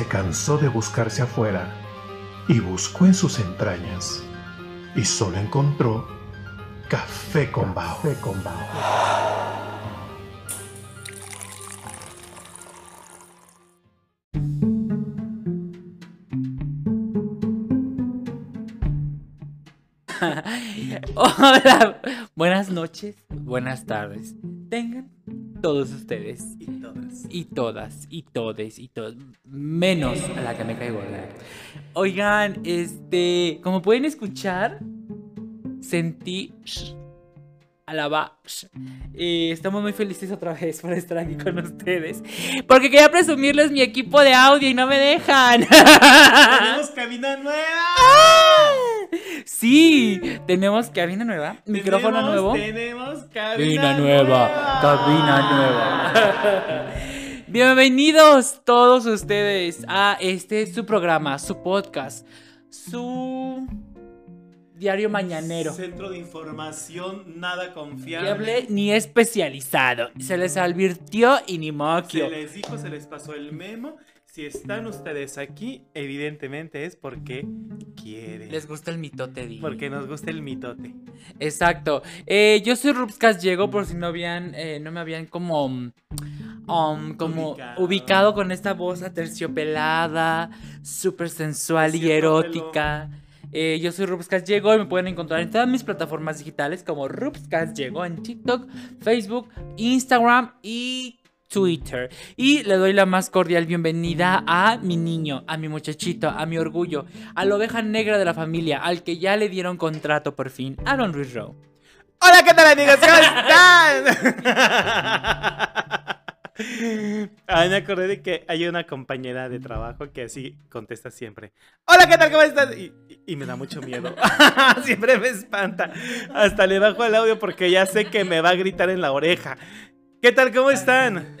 se cansó de buscarse afuera y buscó en sus entrañas y solo encontró café con bao. Café con bao. Hola, buenas noches, buenas tardes. Tengan todos ustedes Y todas. y todas y todes y todos, menos a la que me caigo Oigan, este, como pueden escuchar, sentí alaba. Eh, estamos muy felices otra vez por estar aquí con ustedes, porque quería presumirles mi equipo de audio y no me dejan. ¡Tenemos cabina nueva! Sí, tenemos cabina nueva, micrófono Tenemos- nuevo. Tenemos cabina, Cabina nueva, cabina nueva. Bienvenidos todos ustedes a este su programa, su podcast, su diario mañanero. Centro de información nada confiable. Fiable ni especializado. Se les advirtió y ni Se moquio. les dijo, se les pasó el memo. Si están ustedes aquí, evidentemente es porque quieren. Les gusta el mitote, di. Porque nos gusta el mitote. Exacto. Eh, yo soy Rupscas Llego, por si no habían, eh, no me habían como, um, um, como Ubicado. ubicado. con esta voz aterciopelada, súper sensual y erótica. Eh, yo soy Rupscas Llego y me pueden encontrar en todas mis plataformas digitales como Rupscas Llego en TikTok, Facebook, Instagram y Twitter. Y le doy la más cordial bienvenida a mi niño, a mi muchachito, a mi orgullo, a la oveja negra de la familia, al que ya le dieron contrato por fin, Aaron Ruiz Rowe. Hola, ¿qué tal amigos? ¿Cómo están? Ay, me acordé de que hay una compañera de trabajo que así contesta siempre. Hola, ¿qué tal? ¿Cómo estás? Y, me da mucho miedo. siempre me espanta. Hasta le bajo el audio porque ya sé que me va a gritar en la oreja. ¿Qué tal? ¿Cómo están?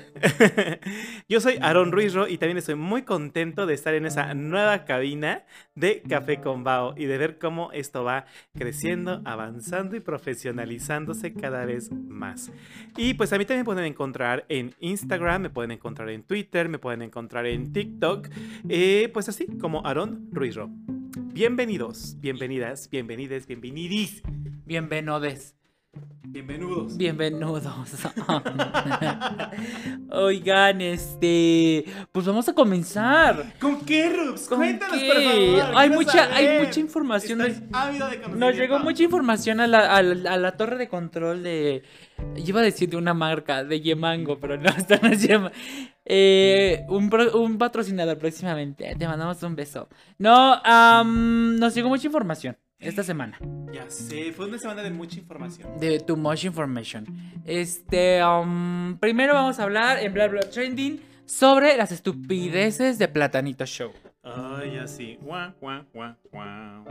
Yo soy Aaron Ruizro y también estoy muy contento de estar en esa nueva cabina de Café con Bao y de ver cómo esto va creciendo, avanzando y profesionalizándose cada vez más. Y pues a mí también me pueden encontrar en Instagram, me pueden encontrar en Twitter, me pueden encontrar en TikTok, eh, pues así como Aaron Ruizro. Bienvenidos, bienvenidas, bienvenides, bienvenidis, Bienvenodes. Bienvenidos. Bienvenidos. Oigan, este. Pues vamos a comenzar. ¿Con qué, Rubs? ¿Con Cuéntanos, qué? por favor. Hay mucha- hay mucha información. De Nos llegó mucha información a la, a la- a la torre de control de. Iba a decir de una marca, de Yemango, pero no, esto no es Yemango. Eh, un, patrocinador próximamente. Te mandamos un beso. No, nos llegó mucha información esta semana. Ya sé, fue una semana de mucha información. De Too Much Information. Este, um, primero vamos a hablar en Bla Bla Trending sobre las estupideces de Platanito Show. Ay, así. Guau, guau, guau, guau.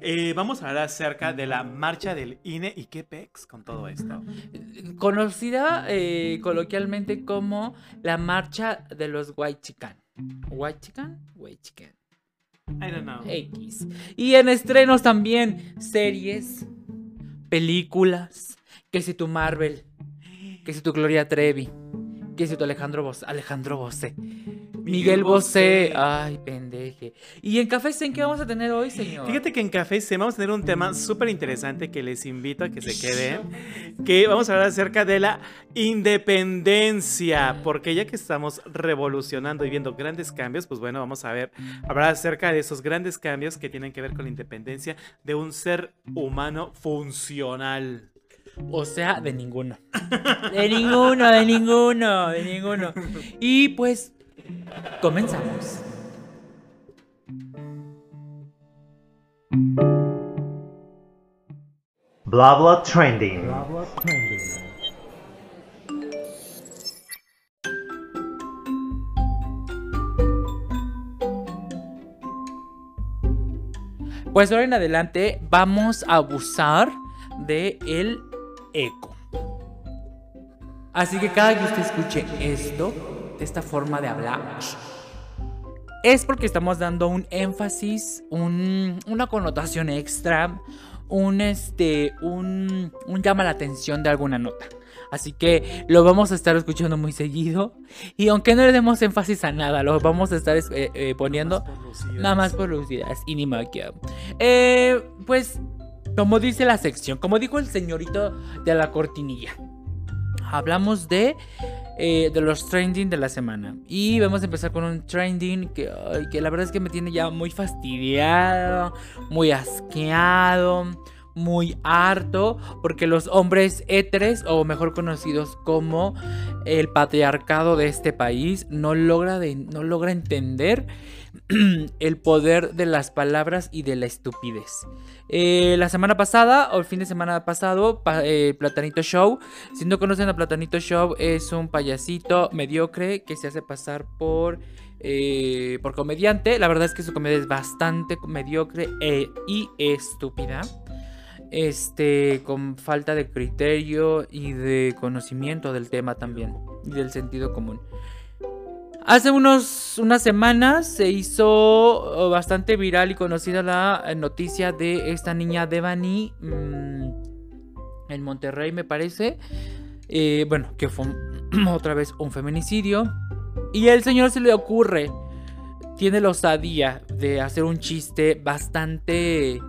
Eh, vamos a hablar acerca de la marcha del INE y qué pex con todo esto. Conocida eh, coloquialmente como la marcha de los White Chican. White Chican? White Chican. I don't know. X. Y en estrenos también series, películas, que si tu Marvel, que si tu Gloria Trevi, que si tu Alejandro Bosé, Alejandro Bosé, Miguel Bosé, ay pendeje. Y en Café en qué vamos a tener hoy, señor? Fíjate que en Café Se vamos a tener un tema súper interesante que les invito a que se queden. Que vamos a hablar acerca de la independencia. Porque ya que estamos revolucionando y viendo grandes cambios, pues bueno, vamos a ver, hablar acerca de esos grandes cambios que tienen que ver con la independencia de un ser humano funcional. O sea, de ninguno. De ninguno, de ninguno, de ninguno. Y pues, comenzamos. Bla bla trending. Pues ahora en adelante vamos a abusar de el eco. Así que cada que usted escuche esto, de esta forma de hablar, es porque estamos dando un énfasis, un- una connotación extra, un este, un, un llama la atención de alguna nota. Así que lo vamos a estar escuchando muy seguido. Y aunque no le demos énfasis a nada, lo vamos a estar eh, eh, poniendo nada más por lucidez y ni magia. Eh, pues, como dice la sección, como dijo el señorito de la cortinilla, hablamos de eh, de los trending de la semana. Y vamos a empezar con un trending que, que la verdad es que me tiene ya muy fastidiado, muy asqueado, muy harto, porque los hombres éteres, o mejor conocidos como el patriarcado de este país, no logra, de, no logra entender el poder de las palabras y de la estupidez. Eh, la semana pasada, o el fin de semana pasado, eh, Platanito Show. Si no conocen a Platanito Show, es un payasito mediocre que se hace pasar por, eh, por comediante. La verdad es que su comedia es bastante mediocre y estúpida. Este, con falta de criterio y de conocimiento del tema también. Y del sentido común. Hace unos, unas semanas se hizo oh, bastante viral y conocida la eh, noticia de esta niña Devani mmm, en Monterrey, me parece. Eh, bueno, que fue otra vez un feminicidio. Y el señor se le ocurre, tiene la osadía de hacer un chiste bastante...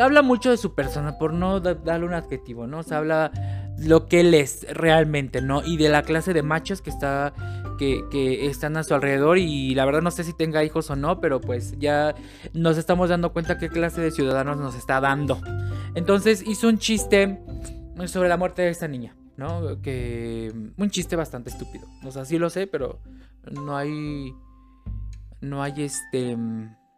Habla mucho de su persona, por no darle un adjetivo, ¿no? O habla lo que él es realmente, ¿no? Y de la clase de machos que está que, están a su alrededor y la verdad no sé si tenga hijos o no, pero pues ya nos estamos dando cuenta qué clase de ciudadanos nos está dando. Entonces hizo un chiste sobre la muerte de esta niña, ¿no? Que un chiste bastante estúpido. O sea, sí lo sé, pero no hay no hay este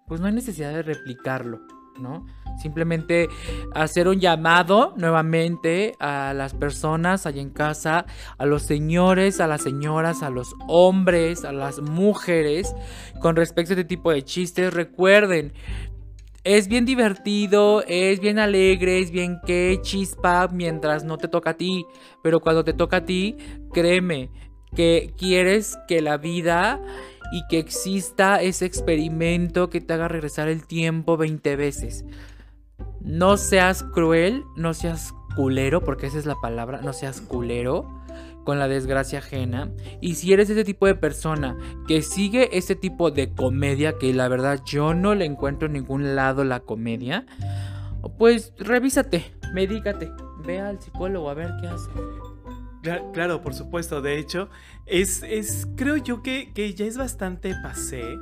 pues no hay necesidad de replicarlo. ¿No? Simplemente hacer un llamado nuevamente a las personas allá en casa, a los señores, a las señoras, a los hombres, a las mujeres, con respecto a este tipo de chistes. Recuerden, es bien divertido, es bien alegre, es bien que chispa mientras no te toca a ti. Pero cuando te toca a ti, créeme que quieres que la vida y que exista ese experimento que te haga regresar el tiempo 20 veces. No seas cruel, no seas culero, porque esa es la palabra, no seas culero con la desgracia ajena. Y si eres ese tipo de persona que sigue ese tipo de comedia, que la verdad yo no le encuentro en ningún lado la comedia, pues revísate, medícate, ve al psicólogo a ver qué hace. Claro, por supuesto. De hecho, es, es creo yo que, que, ya es bastante pasé,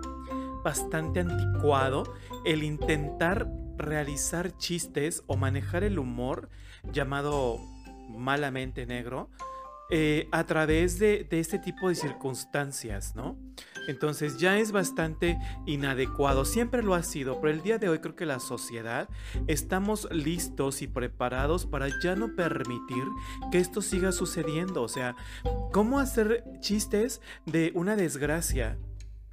bastante anticuado el intentar realizar chistes o manejar el humor llamado malamente negro eh, a través de, de, este tipo de circunstancias, ¿no? Entonces ya es bastante inadecuado, siempre lo ha sido, pero el día de hoy creo que la sociedad estamos listos y preparados para ya no permitir que esto siga sucediendo, o sea, ¿cómo hacer chistes de una desgracia?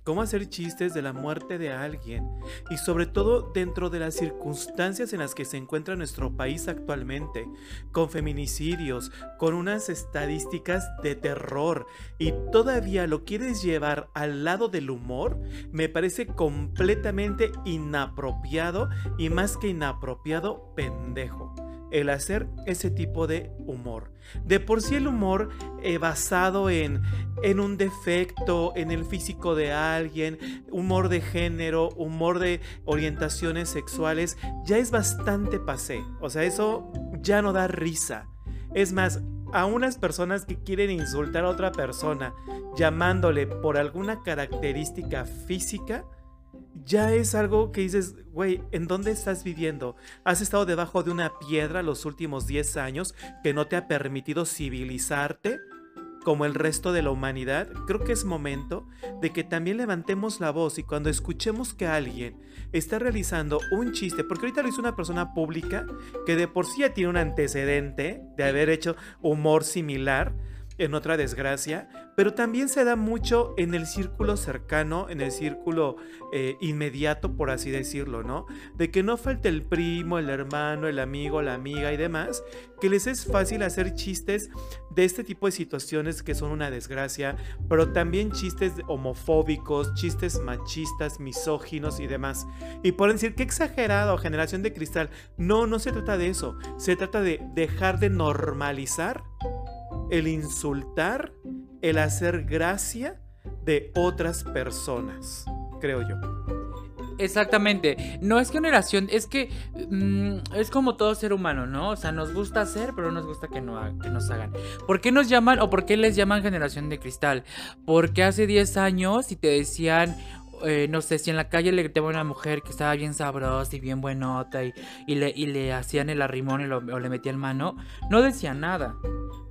Cómo hacer chistes de la muerte de alguien y sobre todo dentro de las circunstancias en las que se encuentra nuestro país actualmente, con feminicidios, con unas estadísticas de terror y todavía lo quieres llevar al lado del humor, me parece completamente inapropiado y más que inapropiado, pendejo el hacer ese tipo de humor. De por sí el humor eh, basado en, en un defecto, en el físico de alguien, humor de género, humor de orientaciones sexuales, ya es bastante pasé. O sea, eso ya no da risa. Es más, a unas personas que quieren insultar a otra persona llamándole por alguna característica física, ya es algo que dices, güey, ¿en dónde estás viviendo? ¿Has estado debajo de una piedra los últimos 10 años que no te ha permitido civilizarte? como el resto de la humanidad, creo que es momento de que también levantemos la voz y cuando escuchemos que alguien está realizando un chiste, porque ahorita lo hizo una persona pública que de por sí ya tiene un antecedente de haber hecho humor similar, en otra desgracia, pero también se da mucho en el círculo cercano, en el círculo eh, inmediato, por así decirlo, ¿no? De que no falte el primo, el hermano, el amigo, la amiga y demás, que les es fácil hacer chistes de este tipo de situaciones que son una desgracia, pero también chistes homofóbicos, chistes machistas, misóginos y demás. Y pueden decir, qué exagerado, generación de cristal. No, no se trata de eso, se trata de dejar de normalizar el insultar, el hacer gracia de otras personas, creo yo. Exactamente. No es generación, es que mm, es como todo ser humano, ¿no? O sea, nos gusta hacer, pero no nos gusta que, no, que nos hagan. ¿Por qué nos llaman o por qué les llaman generación de cristal? Porque hace 10 años, si te decían, eh, no sé, si en la calle le gritaban a una mujer que estaba bien sabrosa y bien buenota y, y, le, y le, hacían el arrimón y o le metían mano, no decía nada.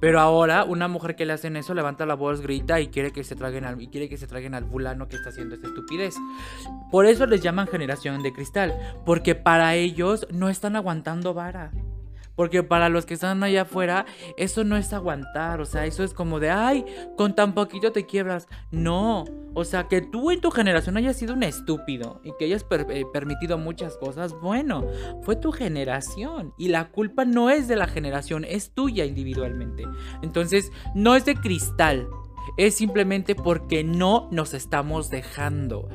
Pero ahora una mujer que le hacen eso levanta la voz, grita y quiere que se traguen al, y quiere que se traguen al fulano que está haciendo esta estupidez. Por eso les llaman generación de cristal, porque para ellos no están aguantando vara. Porque para los que están allá afuera, eso no es aguantar. O sea, eso es como de, ay, con tan poquito te quiebras. No. O sea, que tú en tu generación hayas sido un estúpido y que hayas eh, permitido muchas cosas, bueno, fue tu generación. Y la culpa no es de la generación, es tuya individualmente. Entonces, no es de cristal es simplemente porque no nos estamos dejando.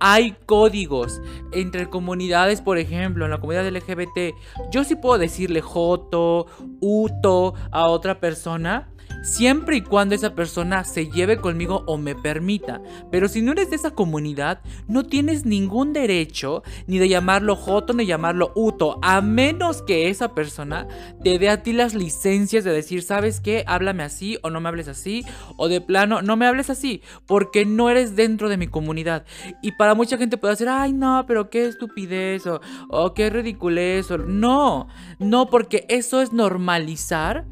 Hay códigos entre comunidades, por ejemplo, en la comunidad LGBT. Yo sí puedo decirle Joto, Uto a otra persona siempre y cuando esa persona se lleve conmigo o me permita. Pero si no eres de esa comunidad, no tienes ningún derecho ni de llamarlo Joto ni llamarlo Uto, a menos que esa persona te dé a ti las licencias de decir, ¿sabes qué? Háblame así o no me hables así, o de plano, no me hables así, porque no eres dentro de mi comunidad. Y para mucha gente puede decir, ay, no, pero qué estupidez o, o qué ridiculez. O... No, no, porque eso es normalizar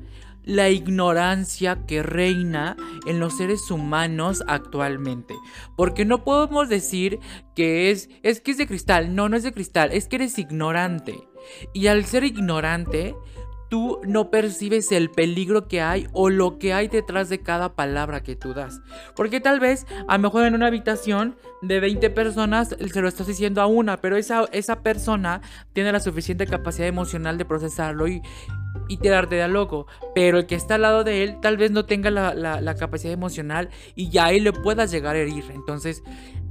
la ignorancia que reina en los seres humanos actualmente. Porque no podemos decir que es, es que es de cristal. No, no es de cristal. Es que eres ignorante. Y al ser ignorante, tú no percibes el peligro que hay o lo que hay detrás de cada palabra que tú das. Porque tal vez, a lo mejor en una habitación de 20 personas, se lo estás diciendo a una, pero esa, esa persona tiene la suficiente capacidad emocional de procesarlo y, y tirarte de loco. Pero el que está al lado de él tal vez no tenga la, capacidad emocional y ya ahí le puedas llegar a herir. Entonces,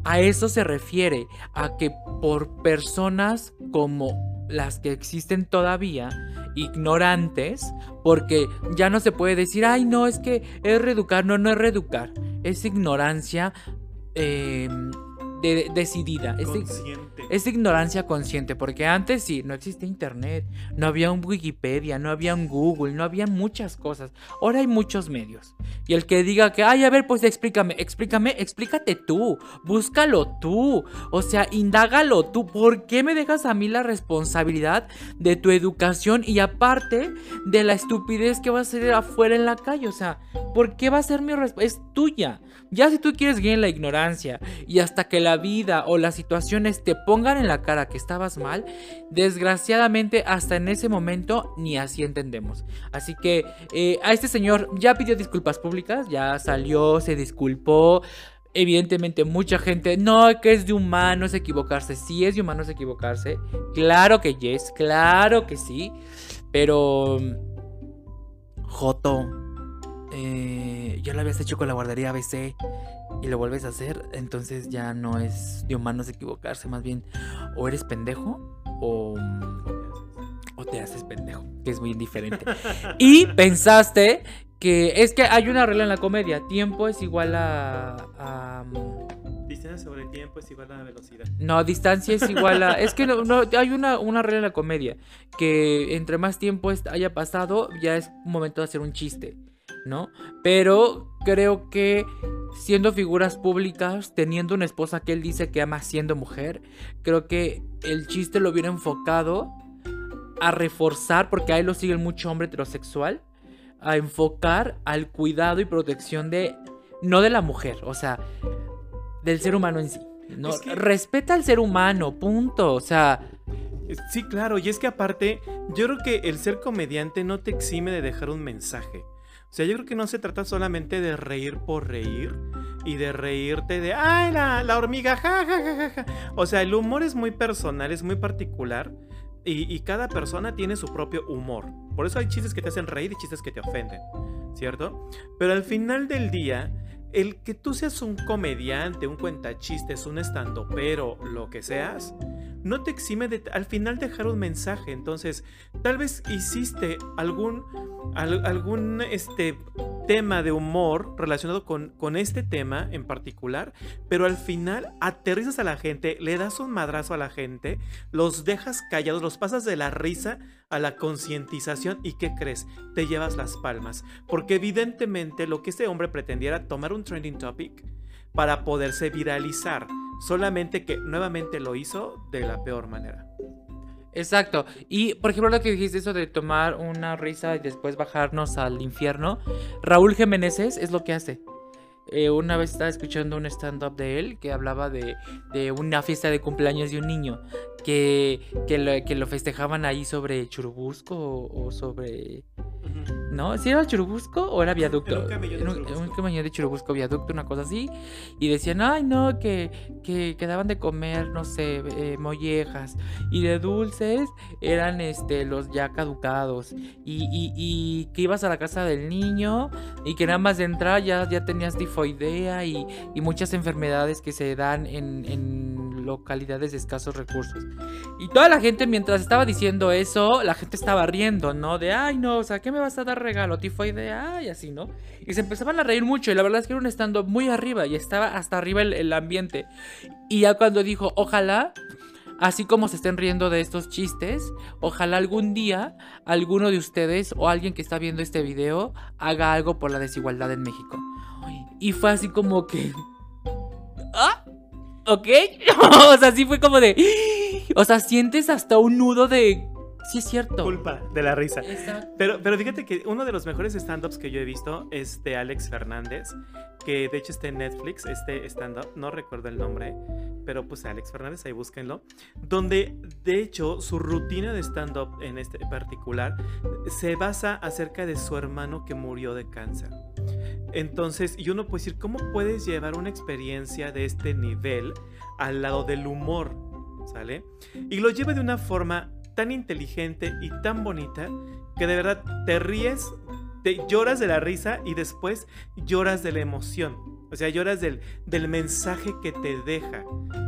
a eso se refiere, a que por personas como las que existen todavía, ignorantes, porque ya no se puede decir, ay, no, es que es reeducar, no, no es reeducar, es ignorancia. Eh, decidida. Es, ignorancia consciente, porque antes sí, no existía internet, no había un Wikipedia, no había un Google, no había muchas cosas. Ahora hay muchos medios. Y el que diga que, ay, a ver, pues explícame, explícame, explícate tú, búscalo tú, o sea, indágalo tú. ¿Por qué me dejas a mí la responsabilidad de tu educación y aparte de la estupidez que va a ser afuera en la calle? O sea, ¿por qué va a ser mi responsabilidad? Es tuya. Ya si tú quieres guiar en la ignorancia y hasta que la vida o las situaciones te pongan en la cara que estabas mal, desgraciadamente hasta en ese momento ni así entendemos. Así que eh, a este señor ya pidió disculpas públicas, ya salió, se disculpó. Evidentemente mucha gente, no, que es de humanos equivocarse. Sí es de humanos equivocarse. Claro que yes, claro que sí. Pero... Joto, eh, ya lo habías hecho con la guardería ABC y lo vuelves a hacer, entonces ya no es de humanos equivocarse, más bien o eres pendejo o, o te haces pendejo, que es muy diferente. y pensaste que es que hay una regla en la comedia, tiempo es igual a... distancia sobre tiempo es igual a velocidad. No, distancia es igual a... Es que no, hay una, una regla en la comedia, que entre más tiempo haya pasado, ya es momento de hacer un chiste. ¿no? Pero creo que siendo figuras públicas, teniendo una esposa que él dice que ama siendo mujer, creo que el chiste lo viene enfocado a reforzar, porque ahí lo sigue mucho hombre heterosexual, a enfocar al cuidado y protección de, no de la mujer, o sea, del ser humano en sí. No, Respeta al ser humano, punto. O sea, Sí, claro, y es que aparte, yo creo que el ser comediante no te exime de dejar un mensaje. O sea, yo creo que no se trata solamente de reír por reír y de reírte de, ay, la, la hormiga, ja, ja, ja, ja, ja. O sea, el humor es muy personal, es muy particular y, y cada persona tiene su propio humor. Por eso hay chistes que te hacen reír y chistes que te ofenden, ¿cierto? Pero al final del día, el que tú seas un comediante, un cuentachistes, un estandopero, lo que seas, no te exime de al final dejar un mensaje. Entonces, tal vez hiciste algún, al- algún este, tema de humor relacionado con, con este tema en particular, pero al final aterrizas a la gente, le das un madrazo a la gente, los dejas callados, los pasas de la risa a la concientización y ¿qué crees? Te llevas las palmas. Porque evidentemente lo que este hombre pretendía era tomar un trending topic para poderse viralizar. Solamente que nuevamente lo hizo de la peor manera. Exacto. Y por ejemplo, lo que dijiste, eso de tomar una risa y después bajarnos al infierno, Raúl Jiménez es lo que hace. Eh, una vez estaba escuchando un stand-up de él que hablaba de, de una fiesta de cumpleaños de un niño que, que, lo, que lo festejaban ahí sobre Churubusco o, o sobre... ¿No? ¿Si era Churubusco o era viaducto? Era un camellón de Era un- Churubusco. de Churubusco, viaducto, una cosa así. Y decían, ay, no, que, que, que daban de comer, no sé, eh, mollejas. Y de dulces eran este, los ya caducados. Y, y, y que ibas a la casa del niño y que nada más de entrar ya, ya tenías tifoidea y, y muchas enfermedades que se dan en, en localidades de escasos recursos. Y toda la gente, mientras estaba diciendo eso, la gente estaba riendo, ¿no? De, ay, no, o sea, ¿qué me vas a dar regalo? Tifoidea, ay, así, ¿no? Y se empezaban a reír mucho. Y la verdad es que era un stand muy arriba y estaba hasta arriba el, el ambiente. Y ya cuando dijo, ojalá, así como se estén riendo de estos chistes, ojalá algún día alguno de ustedes o alguien que está viendo este video haga algo por la desigualdad en México. Y fue así como que... ¿Ah? ¿Ok? o sea, sí fue como de... O sea, sientes hasta un nudo de... Sí es cierto. Culpa de la risa. Exacto. Pero, pero fíjate que uno de los mejores stand-ups que yo he visto es de Alex Fernández, que de hecho está en Netflix, este stand-up, no recuerdo el nombre, pero pues Alex Fernández, ahí búsquenlo, donde de hecho su rutina de stand-up en este particular se basa acerca de su hermano que murió de cáncer. Entonces, y uno puede decir, ¿cómo puedes llevar una experiencia de este nivel al lado del humor? ¿Sale? Y lo lleva de una forma tan inteligente y tan bonita que de verdad te ríes, te lloras de la risa y después lloras de la emoción. O sea, lloras del, del mensaje que te deja,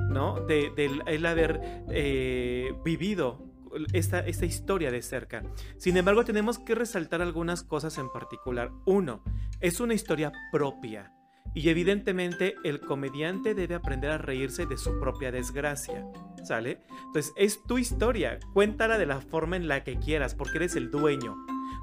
¿no? De, del el haber eh, vivido esta, esta historia de cerca. Sin embargo, tenemos que resaltar algunas cosas en particular. Uno, es una historia propia. Y evidentemente el comediante debe aprender a reírse de su propia desgracia. ¿Sale? Entonces es tu historia. Cuéntala de la forma en la que quieras, porque eres el dueño.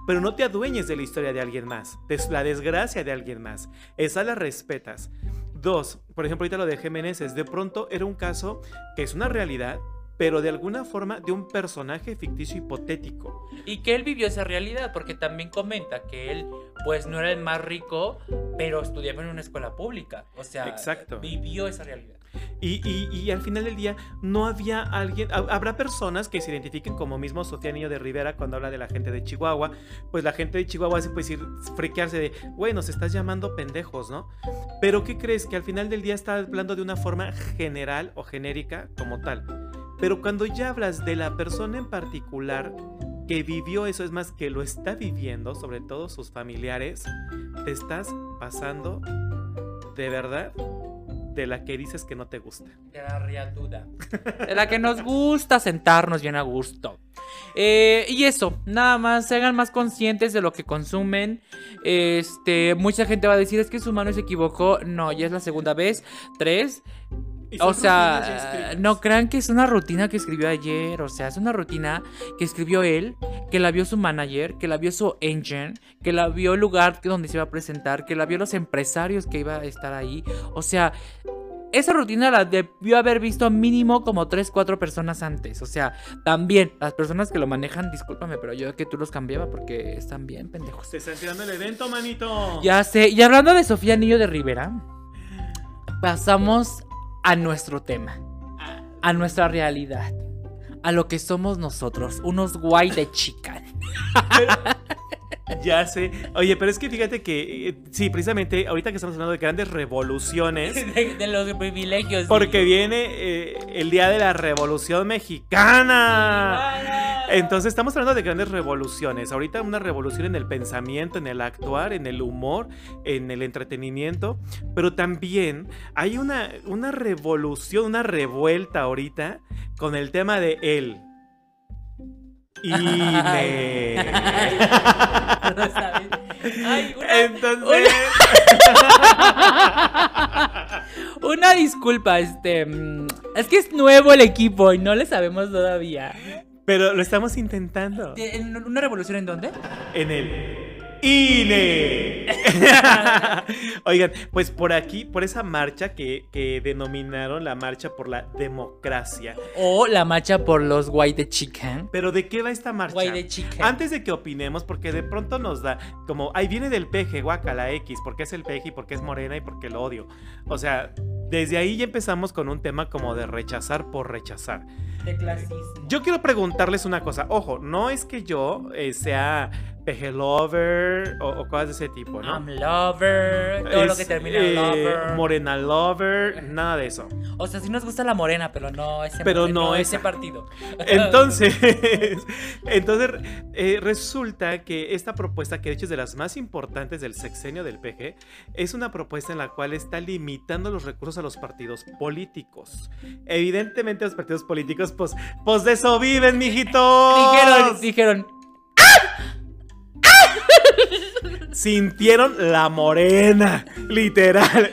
Pero no te adueñes de la historia de alguien más, de la desgracia de alguien más. Esa la respetas. Dos, por ejemplo, ahorita lo de Jiménez, de pronto era un caso que es una realidad, pero de alguna forma de un personaje ficticio hipotético. Y que él vivió esa realidad, porque también comenta que él, pues no era el más rico, pero estudiaba en una escuela pública. O sea, Exacto. vivió esa realidad. Y, y- y al final del día no había alguien, ha- habrá personas que se identifiquen como mismo Sofía Niño de Rivera cuando habla de la gente de Chihuahua, pues la gente de Chihuahua se puede decir, friquearse de, güey, nos estás llamando pendejos, ¿no? Pero ¿qué crees? Que al final del día está hablando de una forma general o genérica como tal. Pero cuando ya hablas de la persona en particular que vivió eso, es más, que lo está viviendo, sobre todo sus familiares, te estás pasando de verdad de la que dices que no te gusta. De la riatuda. De la que nos gusta sentarnos bien a gusto. Eh, y eso, nada más, se hagan más conscientes de lo que consumen. Este, mucha gente va a decir, es que su mano se equivocó. No, ya es la segunda vez. Tres. O sea, no crean que es una rutina que escribió ayer. O sea, es una rutina que escribió él, que la vio su manager, que la vio su engine, que la vio el lugar donde se iba a presentar, que la vio los empresarios que iba a estar ahí. O sea, esa rutina la debió haber visto mínimo como 3, 4 personas antes. O sea, también las personas que lo manejan, discúlpame, pero yo que tú los cambiaba porque están bien pendejos. Se está tirando el evento, manito. Ya sé. Y hablando de Sofía Niño de Rivera, pasamos a nuestro tema, a nuestra realidad, a lo que somos nosotros, unos guay de chica. Ya sé. Oye, pero es que fíjate que, eh, sí, precisamente ahorita que estamos hablando de grandes revoluciones, De, de los privilegios. porque viene eh, el día de la Revolución Mexicana. Entonces estamos hablando de grandes revoluciones. Ahorita una revolución en el pensamiento, en el actuar, en el humor, en el entretenimiento. Pero también hay una, una revolución, una revuelta ahorita con el tema de él. No sabes. Ay, una, Entonces. una disculpa, este. mm, Es que es nuevo el equipo y no le sabemos todavía. Pero lo estamos intentando. ¿En ¿Una revolución en dónde? En el INE. Oigan, pues por aquí, por esa marcha que, que denominaron la marcha por la democracia. O la marcha por los white chicken. Pero ¿de qué va esta marcha? White chicken. Antes de que opinemos, porque de pronto nos da como, ahí viene del peje, guacala X, porque es el peje y porque es morena y porque lo odio. O sea, desde ahí ya empezamos con un tema como de rechazar por rechazar. De clasismo. Yo quiero preguntarles una cosa. Ojo, no es que yo eh, sea peje lover o, o cosas de ese tipo, ¿no? I'm lover. Todo lo que termina en eh, lover. Morena lover, nada de eso. O sea, sí nos gusta la morena, pero no ese, Pero no ese partido. Entonces, entonces eh, resulta que esta propuesta, que de hecho es de las más importantes del sexenio del PG, es una propuesta en la cual está limitando los recursos a los partidos políticos. Evidentemente los partidos políticos, pues, pues de eso viven, mijitos. Dijeron, dijeron, Sintieron la morena, literal.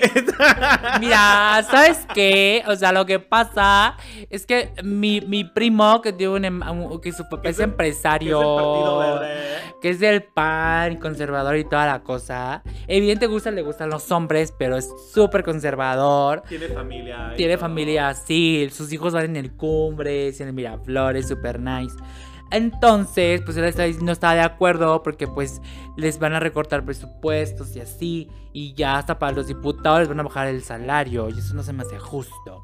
Mira, ¿sabes qué? O sea, lo que pasa es que mi, mi primo, que tiene un em- que su papá es, empresario, Es que es del PAN, conservador y toda la cosa. Evidente gusta, le gustan los hombres, pero es súper conservador. Tiene familia. Tiene todo. familia así, sus hijos van en el Cumbres, en el Miraflores, super nice. Entonces, pues él no estaba de acuerdo porque pues les van a recortar presupuestos y así. Y ya hasta para los diputados les van a bajar el salario. Y eso no se me hace justo.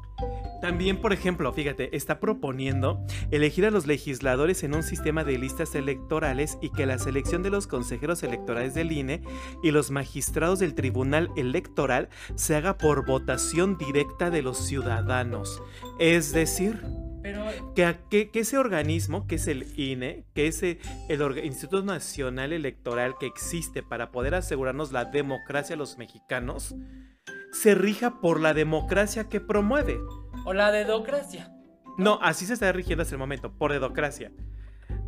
También, por ejemplo, fíjate, está proponiendo elegir a los legisladores en un sistema de listas electorales y que la selección de los consejeros electorales del INE y los magistrados del Tribunal Electoral se haga por votación directa de los ciudadanos. Es decir, Pero que, a- que- que ese organismo, que es el INE, que es el Instituto Nacional Electoral que existe para poder asegurarnos la democracia a los mexicanos, se rija por la democracia que promueve. o la dedocracia. No, así se está rigiendo hasta el momento, por dedocracia.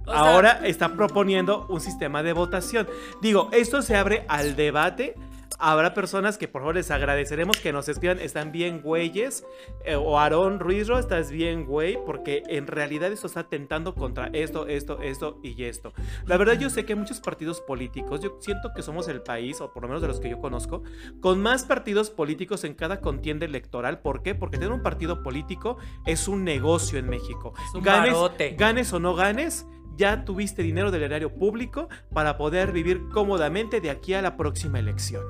O sea- Ahora está proponiendo un sistema de votación. Digo, esto se abre al debate. Habrá personas que por favor les agradeceremos que nos escriban, están bien güeyes, eh, o Aarón Ruizro, estás bien güey, porque en realidad esto está tentando contra esto, esto, esto y esto. La verdad yo sé que hay muchos partidos políticos, yo siento que somos el país, o por lo menos de los que yo conozco, con más partidos políticos en cada contienda electoral. ¿Por qué? Porque tener un partido político es un negocio en México. Es un ganes, barote. ganes o no ganes, ya tuviste dinero del erario público para poder vivir cómodamente de aquí a la próxima elección.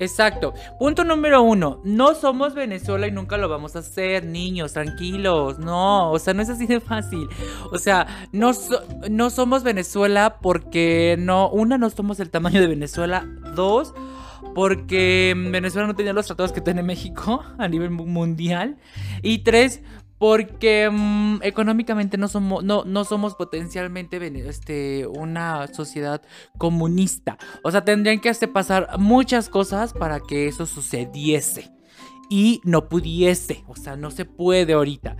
Exacto. Punto número uno. No somos Venezuela y nunca lo vamos a hacer, niños, tranquilos. No, o sea, no es así de fácil. O sea, no, no somos Venezuela porque no, una, no somos el tamaño de Venezuela. Dos, porque mm, Venezuela no tenía los tratados que tiene México a nivel mu- mundial. Y tres, porque mm, económicamente no somos, no, no somos potencialmente este, una sociedad comunista. O sea, tendrían que hacer pasar muchas cosas para que eso sucediese. Y no pudiese. O sea, no se puede ahorita.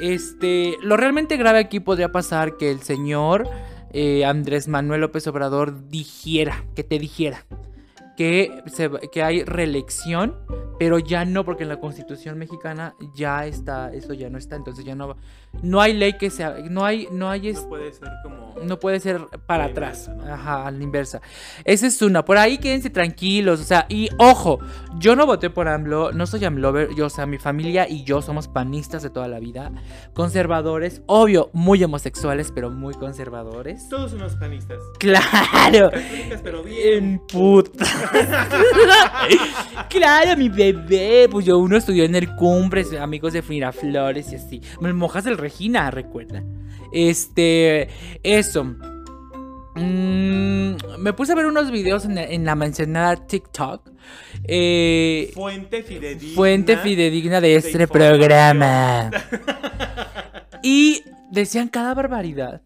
Este, lo realmente grave aquí podría pasar que el señor eh, Andrés Manuel López Obrador dijera, que te dijera, que, se que hay reelección, pero ya no, porque en la constitución mexicana ya está, eso ya no está, entonces ya no va- no hay ley que sea, no hay, no hay es- No puede ser como... no puede ser para atrás. inversa, ¿no? Ajá, a la inversa. Esa es una. Por ahí quédense tranquilos. O sea, y ojo, yo no voté por AMLO, no soy AMLover. Yo, o sea, mi familia y yo somos panistas de toda la vida. Conservadores, obvio, muy homosexuales, pero muy conservadores. Todos unos panistas. ¡Claro! Católicas, pero bien. En puta. claro, mi bebé. Pues yo uno estudió en el Cumbres, amigos de Miraflores y así. Me mojas el Regina, recuerda. Este, eso. mm, me puse a ver unos videos en, en la mencionada TikTok. eh, Fuente fidedigna. fuente fidedigna de este programa. Y decían cada barbaridad.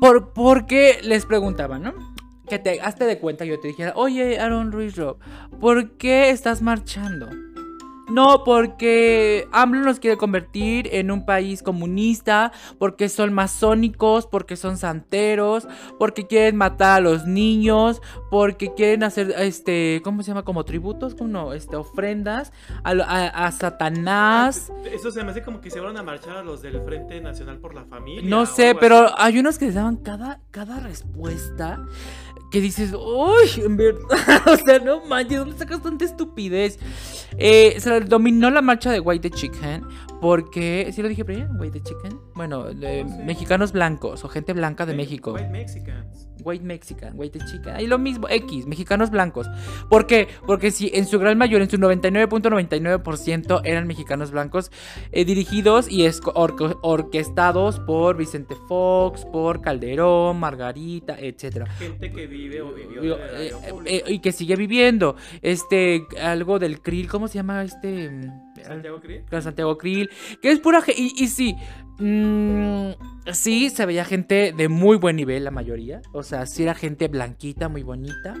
Por, porque les preguntaban, ¿no? Que te hazte de cuenta, yo te dijera, oye, Aaron Ruiz Rob, ¿por qué estás marchando? No, porque AMLO nos quiere convertir en un país comunista, porque son masónicos, porque son santeros, porque quieren matar a los niños, porque quieren hacer, este, ¿cómo se llama? Como tributos, como no, este, ofrendas a, lo- a- a Satanás. Eso se me hace como que se van a marchar a los del Frente Nacional por la Familia. No sé, pero así. hay unos que les daban cada, cada respuesta que dices, uy, en verdad, o sea, no manches, ¿dónde sacas tanta estupidez? Eh, se dominó la marcha de White the Chicken porque, ¿sí lo dije bien? White the Chicken. Bueno, de No sé. mexicanos blancos o gente blanca de México. White Mexicans. White Mexican, White Chicken. Ahí lo mismo, X, mexicanos blancos. ¿Por qué? Porque si en su gran mayoría, en su 99.99% eran mexicanos blancos, eh, dirigidos y orco- orquestados por Vicente Fox, por Calderón, Margarita, etc. Gente que vive o vivió Digo, eh, eh, eh, y que sigue viviendo. Este, algo del Krill, ¿cómo se llama este? Santiago Krill. Santiago Krill, que es pura y, y sí, mm, sí se veía gente de muy buen nivel la mayoría, o sea, sí era gente blanquita, muy bonita,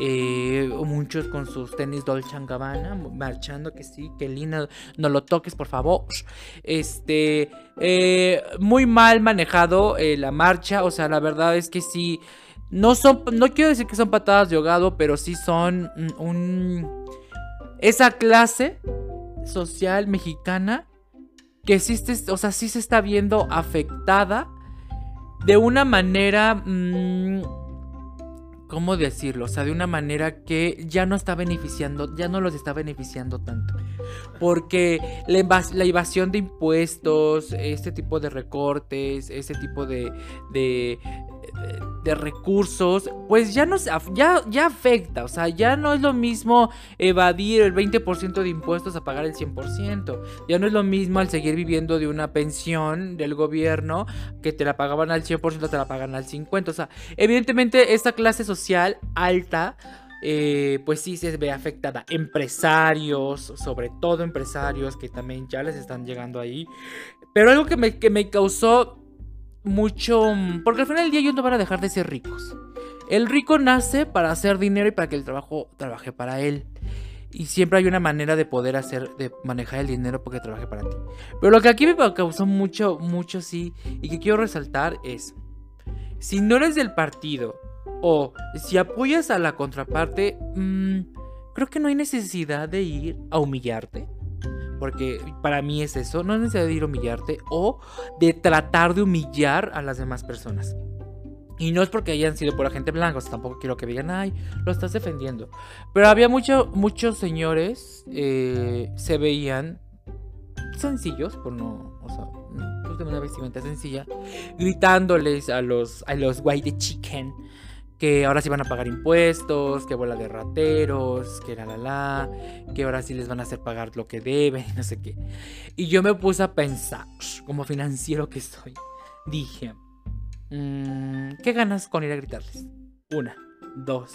eh, muchos con sus tenis Dolce Gabbana, marchando que sí, que Lina, no lo toques por favor, este, eh, muy mal manejado eh, la marcha, o sea, la verdad es que sí, no son, no quiero decir que son patadas de ahogado, pero sí son mm, un, esa clase social mexicana que sí, este- o sea, sí se está viendo afectada de una manera, mm, ¿cómo decirlo? O sea, de una manera que ya no está beneficiando, ya no los está beneficiando tanto. Porque la, la evasión de impuestos, este tipo de recortes, ese tipo de, de, de recursos, pues ya, no, se af- ya, ya afecta. O sea, ya no es lo mismo evadir el 20% de impuestos a pagar el 100%. Ya no es lo mismo al seguir viviendo de una pensión del gobierno que te la pagaban al 100%, te la pagan al 50%. O sea, evidentemente esta clase social alta, eh, pues sí se ve afectada. Empresarios, sobre todo empresarios que también ya les están llegando ahí. Pero algo que me, que me causó mucho... mm, Porque al final del día ellos no van a dejar de ser ricos. El rico nace para hacer dinero y para que el trabajo trabaje para él. Y siempre hay una manera de poder hacer, de manejar el dinero porque trabaje para ti. Pero lo que aquí me causó mucho, mucho sí, y que quiero resaltar es, si no eres del partido o si apoyas a la contraparte, mm, creo que no hay necesidad de ir a humillarte. Porque para mí es eso, no necesidad de ir a humillarte o de tratar de humillar a las demás personas. Y no es porque hayan sido por o sea, tampoco quiero que digan, ay, lo estás defendiendo. Pero había mucho, muchos señores, eh, se veían sencillos, por no, o sea, pues de una vestimenta sencilla, gritándoles a los, a los white chicken que ahora sí van a pagar impuestos, que bola de rateros, que la la la, que ahora sí les van a hacer pagar lo que deben, no sé qué. Y yo me puse a pensar, como financiero que soy, dije, mm, ¿qué ganas con ir a gritarles? Una, dos.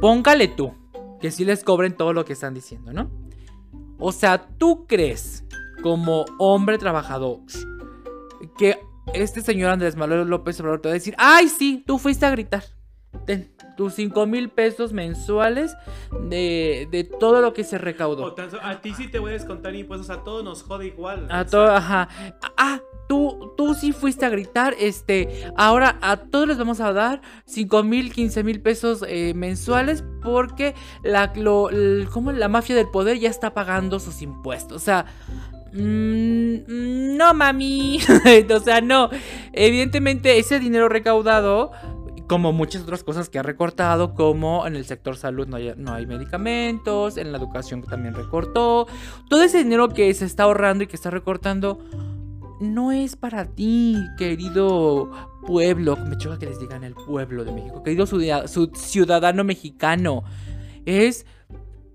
Póngale tú, que sí les cobren todo lo que están diciendo, ¿no? O sea, ¿tú crees, como hombre trabajador, que este señor Andrés Manuel López Obrador te va a decir, ay, sí, tú fuiste a gritar? Ten tus 5 mil pesos mensuales de, de todo lo que se recaudó. a ti sí te voy a descontar impuestos, a todos nos jode igual. A o sea, todo, ajá. Ah, tú, tú sí fuiste a gritar, este, ahora a todos les vamos a dar 5 mil, 15 mil pesos eh, mensuales porque la, lo, el- ¿cómo? la mafia del poder ya está pagando sus impuestos. O sea, mm, no mami, o sea, no. Evidentemente ese dinero recaudado como muchas otras cosas que ha recortado, como en el sector salud no hay, medicamentos, en la educación también recortó. Todo ese dinero que se está ahorrando y que está recortando no es para ti, querido pueblo. Me choca que les digan el pueblo de México, querido su- ciudadano mexicano. Es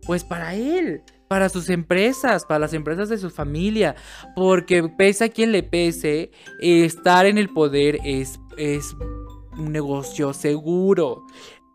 pues para él, para sus empresas, para las empresas de su familia. Porque pese a quien le pese, estar en el poder es, es un negocio seguro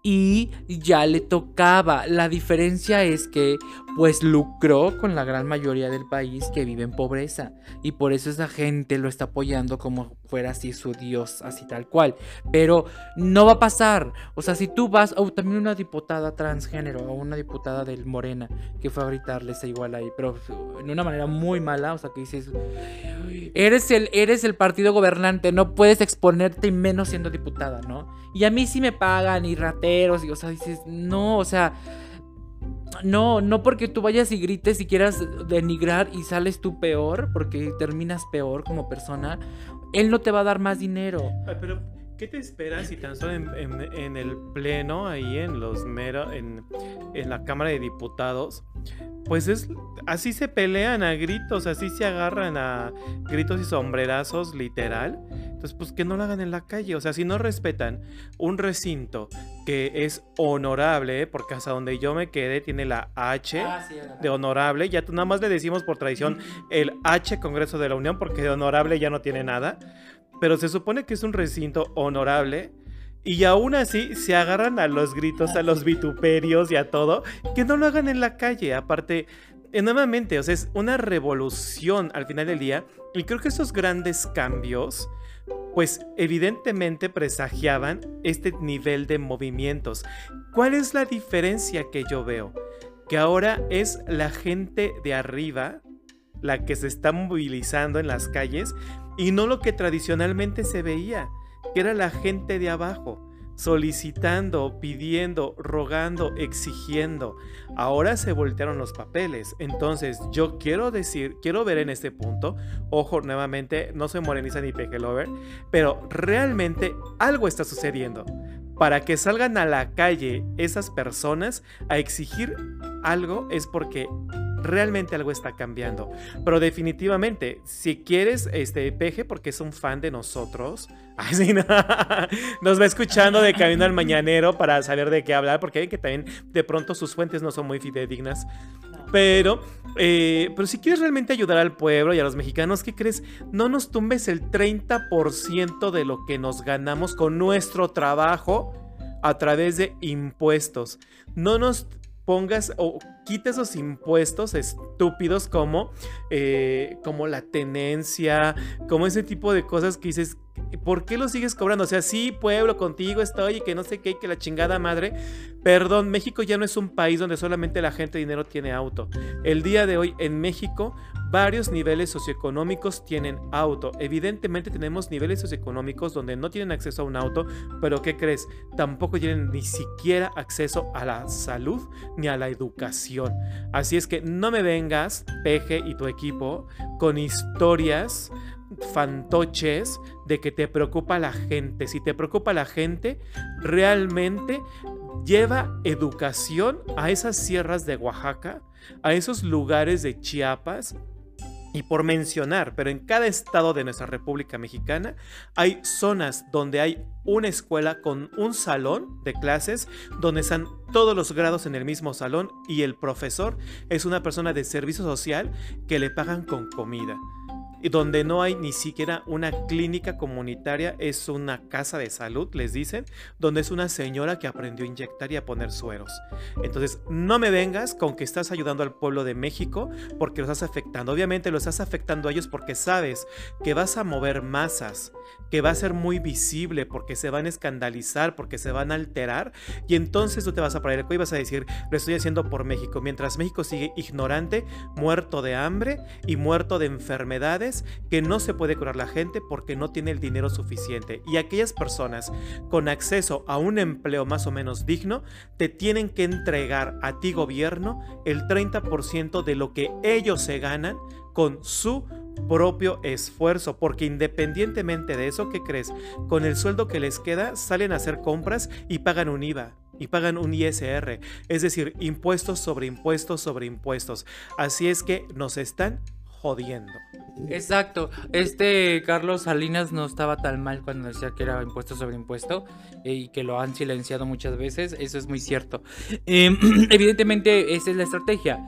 y ya le tocaba. La diferencia es que pues lucró con la gran mayoría del país que vive en pobreza y por eso esa gente lo está apoyando como fuera así su dios, así tal cual. Pero no va a pasar. O sea, si tú vas, o también una diputada transgénero o una diputada del Morena que fue a gritarles igual ahí, pero en una manera muy mala, o sea, que dices, eres el, eres el partido gobernante, no puedes exponerte y menos siendo diputada, ¿no? Y a mí sí me pagan y rateros, y o sea, dices, no, o sea, no, no porque tú vayas y grites y quieras denigrar y sales tú peor, porque terminas peor como persona, él no te va a dar más dinero. pero, ¿qué te esperas si tan solo en, el pleno, ahí en los mero, en, en la Cámara de Diputados, pues es así se pelean a gritos, así se agarran a gritos y sombrerazos, literal. Entonces, pues que no lo hagan en la calle. O sea, si no respetan un recinto que es honorable, ¿eh? porque hasta donde yo me quedé tiene la H ah, de honorable. Ya nada más le decimos por tradición el H Congreso de la Unión, porque de honorable ya no tiene nada. Pero se supone que es un recinto honorable y aún así se agarran a los gritos, a los vituperios y a todo. Que no lo hagan en la calle. Aparte, eh, nuevamente, o sea, es una revolución al final del día. Y creo que esos grandes cambios, pues evidentemente presagiaban este nivel de movimientos. ¿Cuál es la diferencia que yo veo? Que ahora es la gente de arriba la que se está movilizando en las calles y no lo que tradicionalmente se veía que era la gente de abajo, solicitando, pidiendo, rogando, exigiendo. Ahora se voltearon los papeles. Entonces, yo quiero decir, quiero ver en este punto, ojo, nuevamente, no soy moreniza ni pejelover, pero realmente algo está sucediendo para que salgan a la calle esas personas a exigir algo es porque realmente algo está cambiando. Pero definitivamente, si quieres, este, Peje, porque es un fan de nosotros, así nos va escuchando de camino al mañanero para saber de qué hablar, porque hay que también de pronto sus fuentes no son muy fidedignas. Pero, eh, pero si quieres realmente ayudar al pueblo y a los mexicanos, ¿qué crees? No nos tumbes el 30% de lo que nos ganamos con nuestro trabajo a través de impuestos. No nos pongas o quites esos impuestos estúpidos como, eh, como la tenencia, como ese tipo de cosas que dices, ¿por qué lo sigues cobrando? O sea, sí, pueblo, contigo estoy y que no sé qué, que la chingada madre. Perdón, México ya no es un país donde solamente la gente de dinero tiene auto. El día de hoy en México varios niveles socioeconómicos tienen auto. Evidentemente tenemos niveles socioeconómicos donde no tienen acceso a un auto, pero ¿qué crees? Tampoco tienen ni siquiera acceso a la salud ni a la educación. Así es que no me vengas, Peje y tu equipo, con historias fantoches de que te preocupa la gente. Si te preocupa la gente, realmente lleva educación a esas sierras de Oaxaca, a esos lugares de Chiapas, y por mencionar, pero en cada estado de nuestra República Mexicana hay zonas donde hay una escuela con un salón de clases donde están todos los grados en el mismo salón y el profesor es una persona de servicio social que le pagan con comida y donde no hay ni siquiera una clínica comunitaria, es una casa de salud, les dicen, donde es una señora que aprendió a inyectar y a poner sueros. Entonces, no me vengas con que estás ayudando al pueblo de México porque lo estás afectando. Obviamente lo estás afectando a ellos porque sabes que vas a mover masas, que va a ser muy visible porque se van a escandalizar, porque se van a alterar y entonces tú te vas a parar el cuello y vas a decir, lo estoy haciendo por México, mientras México sigue ignorante, muerto de hambre y muerto de enfermedades que no se puede curar la gente porque no tiene el dinero suficiente. Y aquellas personas con acceso a un empleo más o menos digno te tienen que entregar a ti gobierno el 30% de lo que ellos se ganan con su propio esfuerzo, porque independientemente de eso, ¿qué crees? Con el sueldo que les queda, salen a hacer compras y pagan un IVA y pagan un ISR, es decir, impuestos sobre impuestos sobre impuestos. Así es que nos están Exacto. Este Carlos Salinas no estaba tan mal cuando decía que era impuesto sobre impuesto eh, y que lo han silenciado muchas veces. Eso es muy cierto. Em, evidentemente, esa es la estrategia.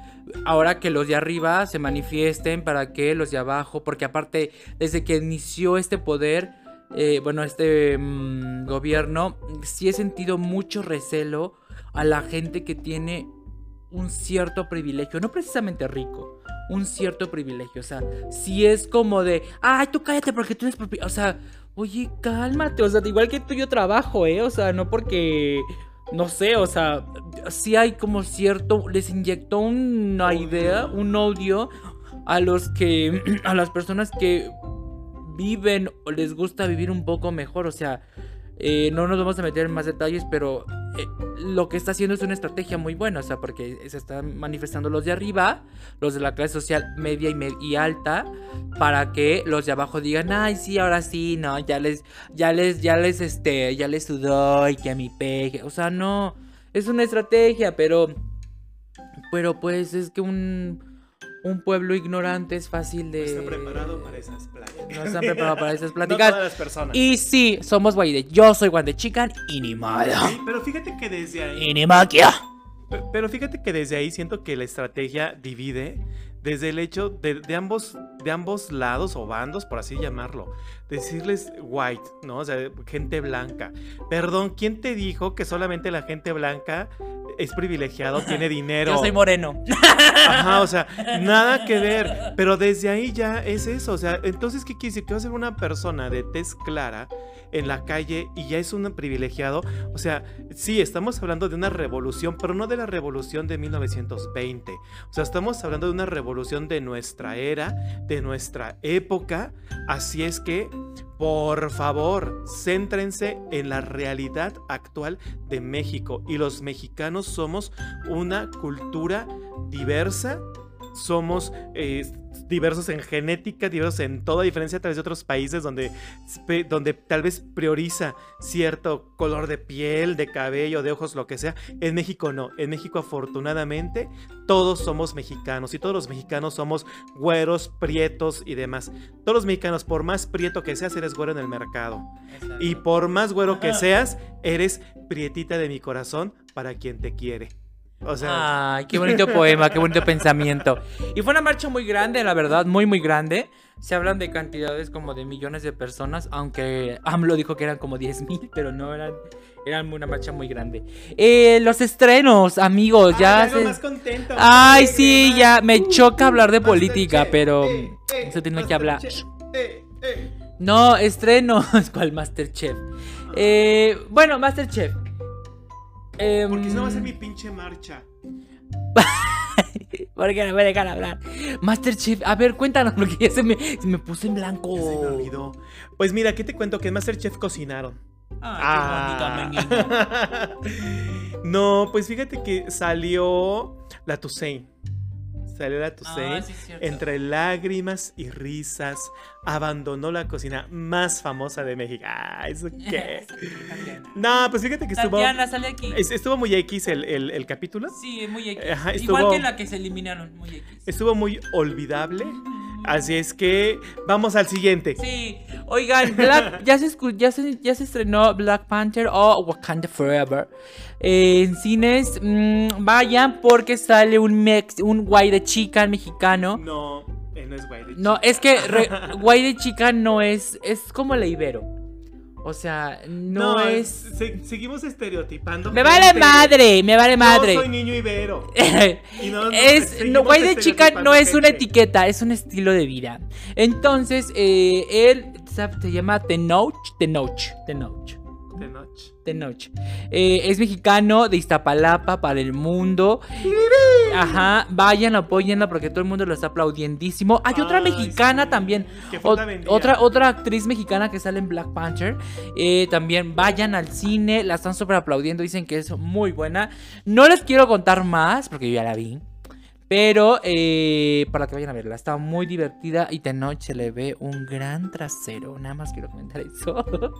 Ahora que los de arriba se manifiesten para que los de abajo, porque aparte, desde que inició este poder, eh, bueno, este mm, gobierno, sí he sentido mucho recelo a la gente que tiene un cierto privilegio, no precisamente rico, un cierto privilegio. O sea, si es como de, ay, tú cállate porque tú eres propi-". O sea, oye, cálmate. O sea, igual que tú yo trabajo, ¿eh? O sea, no porque, no sé, o sea, sí hay como cierto, les inyectó una idea, un odio a los que, a las personas que viven o les gusta vivir un poco mejor. O sea, eh, no nos vamos a meter en más detalles, pero eh, lo que está haciendo es una estrategia muy buena, o sea, porque se están manifestando los de arriba, los de la clase social media y, me- y alta, para que los de abajo digan, ay, sí, ahora sí, no, ya les, ya les, ya les, este, ya les sudó y que a mi peje, o sea, no, es una estrategia, pero, pero pues es que un, un pueblo ignorante es fácil de... No está preparado para esas pláticas. No están preparados para esas No pláticas. todas las personas. Y sí, somos Guayde. Yo soy Juan de Chican y ni. Sí, pero fíjate que desde ahí. Y ni maquia. Pe- Pero fíjate que desde ahí siento que la estrategia divide desde el hecho de, de ambos, de ambos lados o bandos, por así llamarlo. Decirles white, ¿no? O sea, gente blanca. Perdón, ¿quién te dijo que solamente la gente blanca es privilegiado, tiene dinero? Yo soy moreno. Ajá, o sea, nada que ver. Pero desde ahí ya es eso. O sea, entonces, ¿qué quiere decir? Que va a ser una persona de tez clara en la calle y ya es un privilegiado. O sea, sí, estamos hablando de una revolución, pero no de la revolución de 1920. O sea, estamos hablando de una revolución de nuestra era, de nuestra época. Así es que, por favor, céntrense en la realidad actual de México. Y los mexicanos somos una cultura diversa, somos eh, diversos en genética, diversos en toda diferencia a través de otros países donde, donde tal vez prioriza cierto color de piel, de cabello, de ojos, lo que sea. En México no. En México afortunadamente todos somos mexicanos y todos los mexicanos somos güeros, prietos y demás. Todos los mexicanos, por más prieto que seas, eres güero en el mercado. Y por más güero que seas, eres prietita de mi corazón para quien te quiere. O sea, Ay, qué bonito poema, qué bonito pensamiento. Y fue una marcha muy grande, la verdad, muy, muy grande. Se hablan de cantidades como de millones de personas, aunque AMLO dijo que eran como 10 mil, pero no eran, eran una marcha muy grande. Eh, los estrenos, amigos, ya Ay, algo se- más contento, Ay, más sí, ya me choca hablar de política, pero eh, eh, se tiene que hablar. Eh. No, estrenos. ¿Cuál Masterchef? Eh, bueno, Masterchef. Em, Porque si no va a ser mi pinche marcha. Porque no me dejan hablar. Masterchef, a ver, cuéntanos, porque ya se me, se me puso en blanco. Ya se me olvidó. Pues mira, ¿qué te cuento? Que en Masterchef cocinaron. Ay, qué Ah. no, pues fíjate que salió la Toussaint. Salió la Toussaint. Ah, sí, cierto. Entre lágrimas y risas, abandonó la cocina más famosa de México. Ah, ¿eso qué? No, pues fíjate que estuvo, Tatiana, sale aquí. es- estuvo muy X el, el- el capítulo. Sí, muy X. Ajá, Igual que la que se eliminaron, muy X. Estuvo muy olvidable. Así es que vamos al siguiente. Sí, oigan, Black- ya, se, ya, se, ya se estrenó Black Panther o Wakanda Forever eh, en cines. mm, vayan porque sale un, mex, un guay de chica mexicano. No, eh, no es guay de No, chica. es que re- guay de chica no es. Es como la Ibero. O sea, no, es. se- seguimos estereotipando. Me vale gente. madre, me vale madre. Yo soy niño ibero. Y no- no, es, no, guay de chica no es una etiqueta, es un estilo de vida. Entonces, eh, él se llama Tenoch, Tenoch, Tenoch, De noche. Tenoch. Eh, es mexicano de Iztapalapa para el mundo. Ajá, vayan, apóyenla porque todo el mundo lo está aplaudiendísimo. Hay otra Ay, mexicana sí. también. Otra, otra actriz mexicana que sale en Black Panther. Eh, también vayan al cine. La están súper aplaudiendo. Dicen que es muy buena. No les quiero contar más porque yo ya la vi. Pero eh, para que vayan a verla. Está muy divertida y de noche le ve un gran trasero. Nada más quiero comentar eso.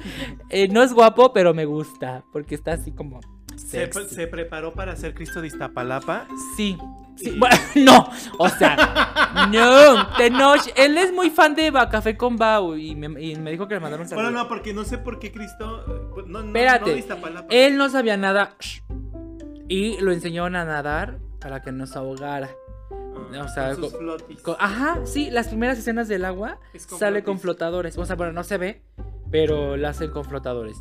Eh, no es guapo, pero me gusta. Porque está así como... Se, preparó para ser Cristo de Iztapalapa. Sí. sí, Y- Bueno, no, o sea, no, Tenoch, él es muy fan de Café con Bau y me, y me dijo que le mandaron un saludo. Bueno, no, porque no sé por qué Cristo. No, no, Espérate. no de Iztapalapa. Él no sabía nada y lo enseñó a nadar para que no se ahogara. Ah, o sea, con sus Ajá, sí, las primeras escenas del agua con sale con flotadores. O sea, bueno, no se ve, pero la hacen con flotadores.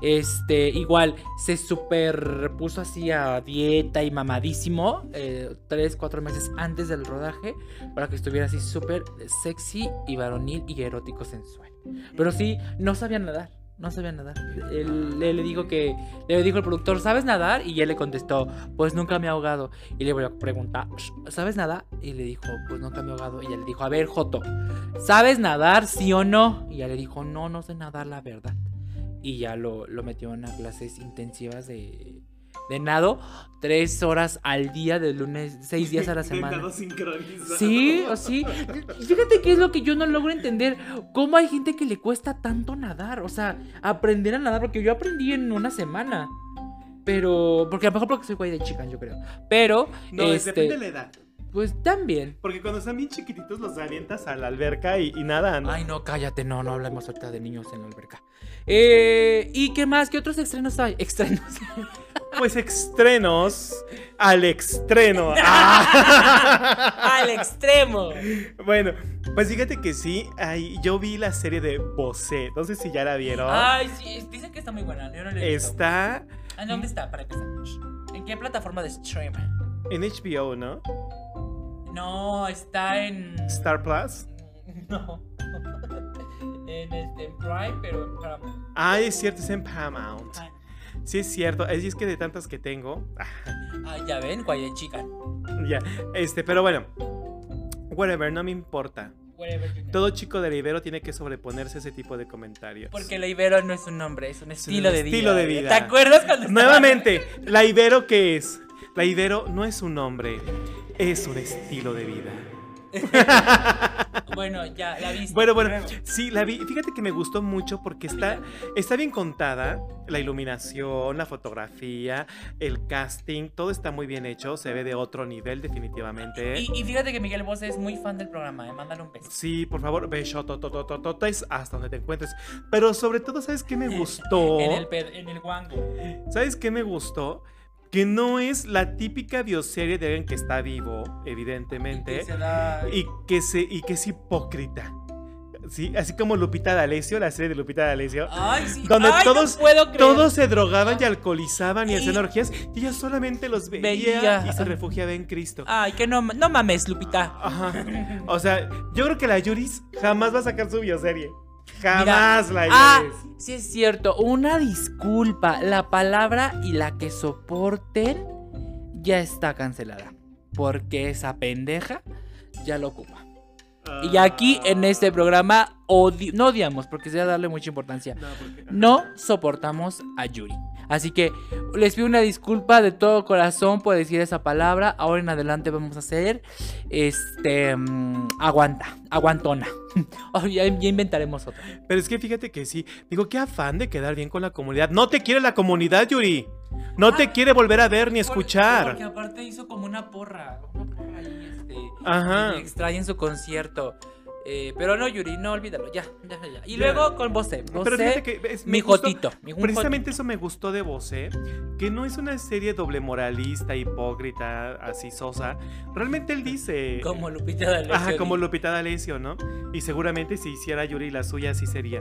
Este, igual, se super puso así a dieta y mamadísimo, eh, tres, cuatro meses antes del rodaje, para que estuviera así súper sexy y varonil y erótico sensual. Pero sí, no sabía nadar. No sabía nadar. Él, le, dijo que. Le dijo el productor, ¿sabes nadar? Y él le contestó, pues nunca me he ahogado. Y le voy a preguntar, ¿sabes nadar? Y le dijo, pues nunca me he ahogado. Y ella le dijo, a ver, Joto, ¿sabes nadar, sí o no? Y ella le dijo, no, no sé nadar, la verdad. Y ya lo, lo metió en a clases intensivas de, de nado, tres horas al día, de lunes, seis días a la semana. Nado sincronizado. Sí, o sí. Fíjate que es lo que yo no logro entender. ¿Cómo hay gente que le cuesta tanto nadar? O sea, aprender a nadar, porque yo aprendí en una semana. Pero, porque a lo mejor porque soy guay de chica, yo creo. Pero, No, este, depende de la edad. pues también. Porque cuando están bien chiquititos los avientas a la alberca y, y nadan. Ay, no, cállate, no, no hablemos ahorita de niños en la alberca. Eh, ¿Y qué más? ¿Qué otros estrenos hay? Estrenos. Pues estrenos al estreno. Ah. Al extremo. Bueno, pues fíjate que sí, ay, yo vi la serie de Bosé. No sé si ya la vieron. Ay, sí, dicen que está muy buena. Yo no la he visto. Está ¿En dónde está, para empezar? ¿En qué plataforma de stream? en HBO, ¿no? No, está en. Star Plus. No. en, este, en Prime, pero en Paramount. Ah, es cierto, es en Paramount. Ay, Sí, es cierto. Es es que de tantas que tengo. ah, ya ven, guay chica. ya. Este, pero bueno. Whatever, no me importa. Todo chico de Ibero tiene que sobreponerse a ese tipo de comentarios. Porque la Ibero no es un nombre, es un estilo un de vida. estilo de vida. ¿Te acuerdas cuando estaba- Nuevamente, la Ibero, ¿qué es? La Ibero no es un nombre, es un estilo de vida. Bueno, ya, la viste. Bueno, bueno, sí, la vi. Fíjate que me gustó mucho porque está, está bien contada. La iluminación, la fotografía, el casting, todo está muy bien hecho. Se ve de otro nivel, definitivamente. Y, y fíjate que Miguel Bosé es muy fan del programa, ¿eh? Mándale un beso. Sí, por favor, beso, totototototes, hasta donde te encuentres. Pero sobre todo, ¿sabes qué me gustó? En el, en el guango. ¿Sabes qué me gustó? Que no es la típica bioserie de alguien que está vivo, evidentemente, Que se da- y que, se, y que es hipócrita. Sí, así como Lupita D'Alessio, la serie de Lupita D'Alessio. Ay, sí. Donde Ay, no todos, puedo creer. todos se drogaban y alcoholizaban y Y- hacían orgías y ella solamente los veía, Veía. y se refugiaba en Cristo. Ay, que no, no mames, Lupita. Ajá. O sea, yo creo que la Yuris jamás va a sacar su bioserie. Jamás la Yuris. Ah, sí es cierto. Una disculpa. La palabra y la que soporten ya está cancelada. Porque esa pendeja ya lo ocupa. Y aquí en este programa odi- no odiamos, porque sería darle mucha importancia. No, porque- No soportamos a Yuri. Así que les pido una disculpa de todo corazón por decir esa palabra. Ahora en adelante vamos a hacer este mm, aguanta, aguantona. Oh, ya, ya inventaremos otra. Pero es que fíjate que sí. Digo, qué afán de quedar bien con la comunidad. No te quiere la comunidad, Yuri. No te Ah, quiere volver a ver ni escuchar. Porque aparte hizo como una porra. Una porra ahí, este. Ajá. extraña en su concierto. Eh, pero no, Yuri, no olvídalo. Ya, ya, ya. Y Ya. luego con Bosé. Que es- mi gustó- jotito. mi- Precisamente jotito. eso me gustó de Bosé, que no es una serie doble moralista, hipócrita, así sosa. Realmente él dice... Como Lupita D'Alessio. Ajá, como. Lupita D'Alessio, ¿no? Y seguramente si hiciera Yuri la suya, así sería.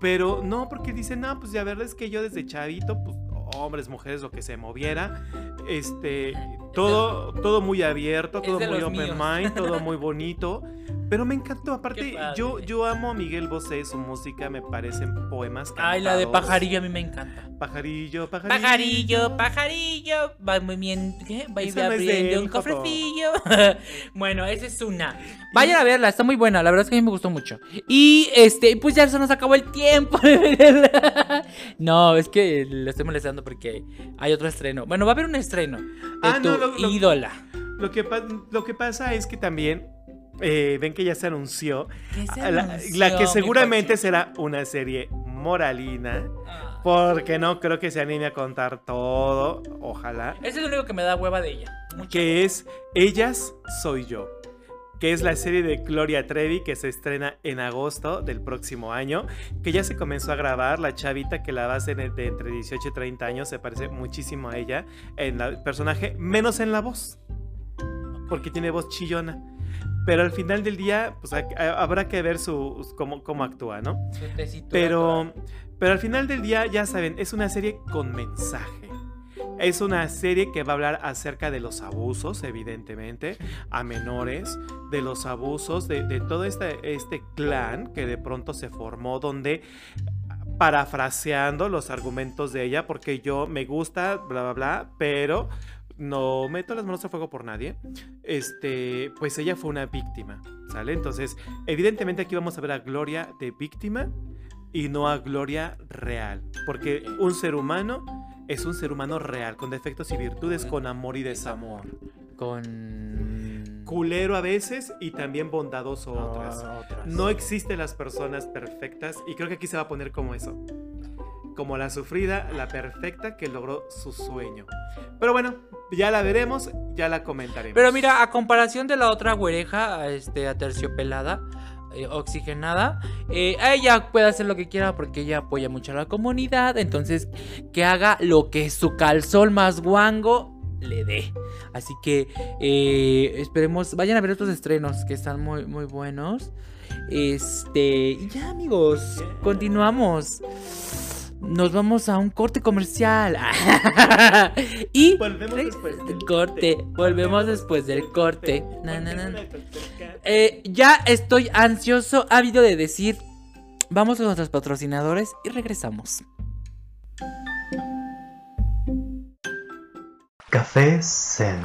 Pero no, porque dice, no, pues la verdad es que yo desde chavito, pues hombres, mujeres, lo que se moviera, este, todo, todo muy abierto, todo muy open míos. mind, todo muy bonito. Pero me encantó, aparte, yo, yo amo a Miguel Bosé, su música me parecen poemas cantados. Ay, la de pajarillo a mí me encanta. Pajarillo, pajarillo. Pajarillo, pajarillo, va muy bien, ¿qué? Va no abriendo él, un cofrecillo. bueno, esa es una. Vayan a verla, está muy buena, la verdad es que a mí me gustó mucho. Y este, pues ya se nos acabó el tiempo. No, es que lo estoy molestando porque hay otro estreno. Bueno, va a haber un estreno Ah, no, lo- lo- ídola. Lo que, pa- lo que pasa es que también, eh, ven que ya se anunció, ¿Qué se a la, que seguramente será una serie moralina. Ah. Porque no creo que se anime a contar todo. Ojalá. Ese es lo único que me da hueva de ella. Mucha Que es Ellas Soy Yo. Que es la serie de Gloria Trevi que se estrena en agosto del próximo año. Que ya se comenzó a grabar. La chavita que la va a hacer de entre 18 y 30 años se parece muchísimo a ella en el personaje, menos en la voz. Porque tiene voz chillona. Pero al final del día, pues ha- ha- habrá que ver su, cómo, cómo actúa, ¿no? Pero, pero al final del día, ya saben, es una serie con mensaje. Es una serie que va a hablar acerca de los abusos, evidentemente, a menores, de los abusos, de, todo este, este clan que de pronto se formó, donde, parafraseando los argumentos de ella, porque yo me gusta, bla, bla, bla, pero no meto las manos al fuego por nadie, este, pues ella fue una víctima, ¿sale? Entonces, evidentemente aquí vamos a ver a Gloria de víctima y no a Gloria real, porque un ser humano es un ser humano real, con defectos y virtudes, con amor y desamor. Con. Culero a veces y también bondadoso otras. Ah, otras. No existen las personas perfectas y creo que aquí se va a poner como eso. Como la sufrida, la perfecta que logró su sueño. Pero bueno, ya la veremos, ya la comentaremos. Pero mira, a comparación de la otra güereja, este, aterciopelada, eh, oxigenada, eh, ella puede hacer lo que quiera porque ella apoya mucho a la comunidad. Entonces, que haga lo que su calzón más guango le dé. Así que eh, esperemos, vayan a ver estos estrenos que están muy, muy buenos. Este, ya amigos, continuamos. Nos vamos a un corte comercial. y Volvemos después del corte. corte. Volvemos después del corte. Na, na, na. Eh, ya estoy ansioso, ávido de decir. Vamos a nuestros patrocinadores y regresamos. Café Zen.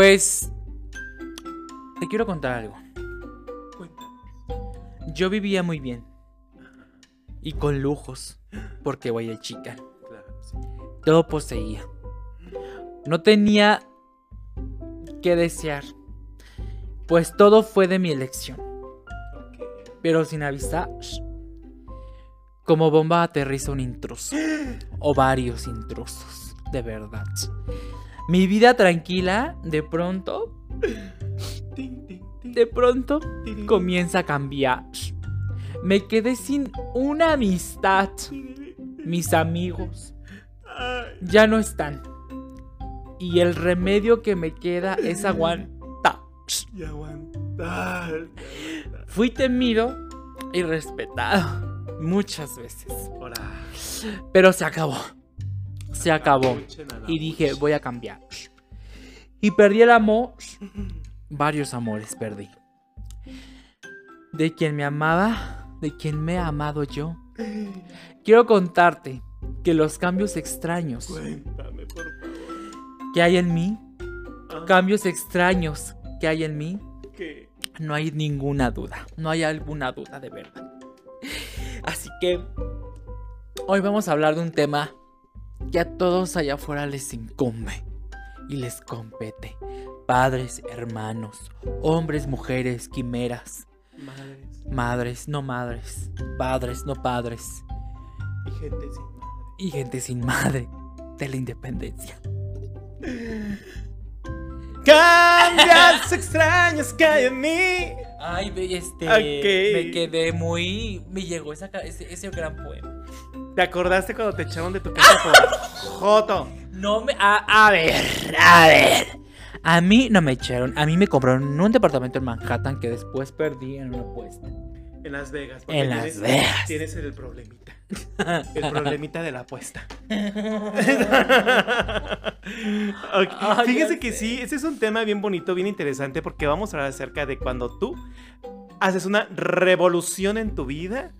Pues. Te quiero contar algo. Yo vivía muy bien. Y con lujos. Porque voy de chica. Claro, sí. Todo poseía. No tenía que desear. Pues todo fue de mi elección. Pero sin avisar. Como bomba aterriza un intruso. O varios intrusos. De verdad. Mi vida tranquila, de pronto, de pronto, comienza a cambiar. Me quedé sin una amistad. Mis amigos ya no están. Y el remedio que me queda es aguantar. y aguantar. Fui temido y respetado muchas veces. Pero se acabó. Se acabó. Y dije, voy a cambiar. Y perdí el amor. Varios amores perdí. De quien me amaba, de quien me he amado yo. Quiero contarte que los cambios extraños Cuéntame, por favor. que hay en mí, Ah, cambios extraños que hay en mí, ¿qué? no hay ninguna duda. No hay alguna duda de verdad. Así que hoy vamos a hablar de un tema que a todos allá afuera les incumbe y les compete. Padres, hermanos, hombres, mujeres, quimeras, Madres madres, no madres, padres, no padres y gente sin madre. y gente sin madre de la independencia. Cambios extraños que hay en mí. Ay, ve, este, me quedé muy, me llegó esa ese, ese gran poema. ¿Te acordaste cuando te echaron de tu casa por Joto? No me. A, a ver, a ver. A mí no me echaron. A mí me compraron un departamento en Manhattan que después perdí en una apuesta. En Las Vegas. En Las tienes, Vegas. Tienes el problemita. El problemita de la apuesta. Ok, Ay, Fíjese ya que sé. sí, ese es un tema bien bonito, bien interesante, porque vamos a hablar acerca de cuando tú haces una revolución en tu vida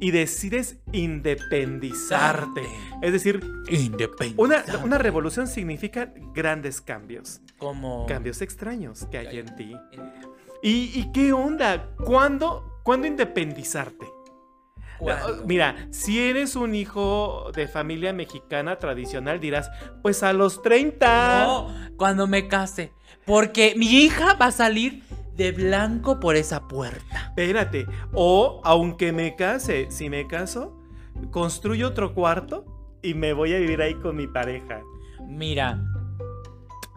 y decides independizarte. Es decir, Independiente. una, una revolución significa grandes cambios, Como. cambios extraños que hay en ti. ¿Y, y qué onda? ¿Cuándo, ¿Cuándo independizarte? ¿Cuándo? Mira, si eres un hijo de familia mexicana tradicional, dirás, pues a los 30. No, cuando me case. Porque mi hija va a salir de blanco por esa puerta. Espérate. O, aunque me case, si me caso, construyo otro cuarto y me voy a vivir ahí con mi pareja. Mira,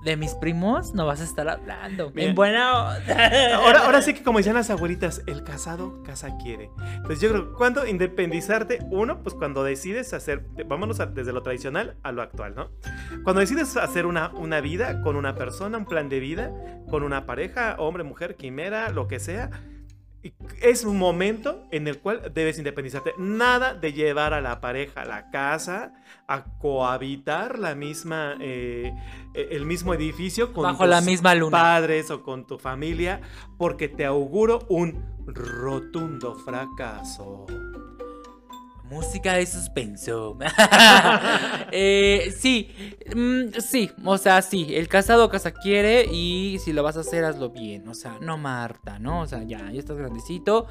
de mis primos no vas a estar hablando. Bien. En buena Ahora, ahora sí que como decían las abuelitas, el casado casa quiere. Entonces yo creo, ¿cuándo independizarte? Uno, pues cuando decides hacer, vámonos a- desde lo tradicional a lo actual, ¿no? Cuando decides hacer una, una vida con una persona, un plan de vida, con una pareja, hombre, mujer, quimera, lo que sea, es un momento en el cual debes independizarte. Nada de llevar a la pareja a la casa, a cohabitar la misma, eh, eh, el mismo edificio con bajo la tus misma luna. padres o con tu familia, porque te auguro un rotundo fracaso. Música de suspenso. Eh, sí, mm, sí, o sea, sí, el casado casa quiere y si lo vas a hacer, hazlo bien. O sea, no Marta, ¿no? O sea, ya, ya estás grandecito.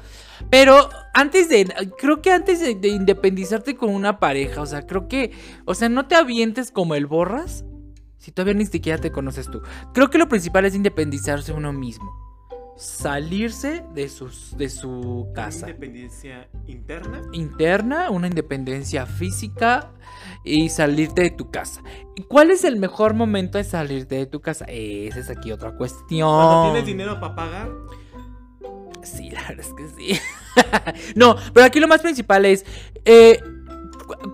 Pero antes de, creo que antes de, de independizarte con una pareja, o sea, creo que, o sea, no te avientes como el borras si todavía ni siquiera te conoces tú. Creo que lo principal es independizarse uno mismo. Salirse de, sus, de su casa Independencia interna. interna, una independencia física y salirte de tu casa. ¿Y ¿Cuál es el mejor momento de salirte de tu casa? Esa es aquí otra cuestión. Cuando tienes dinero para pagar. Sí, la verdad es que sí. no, pero aquí lo más principal es eh,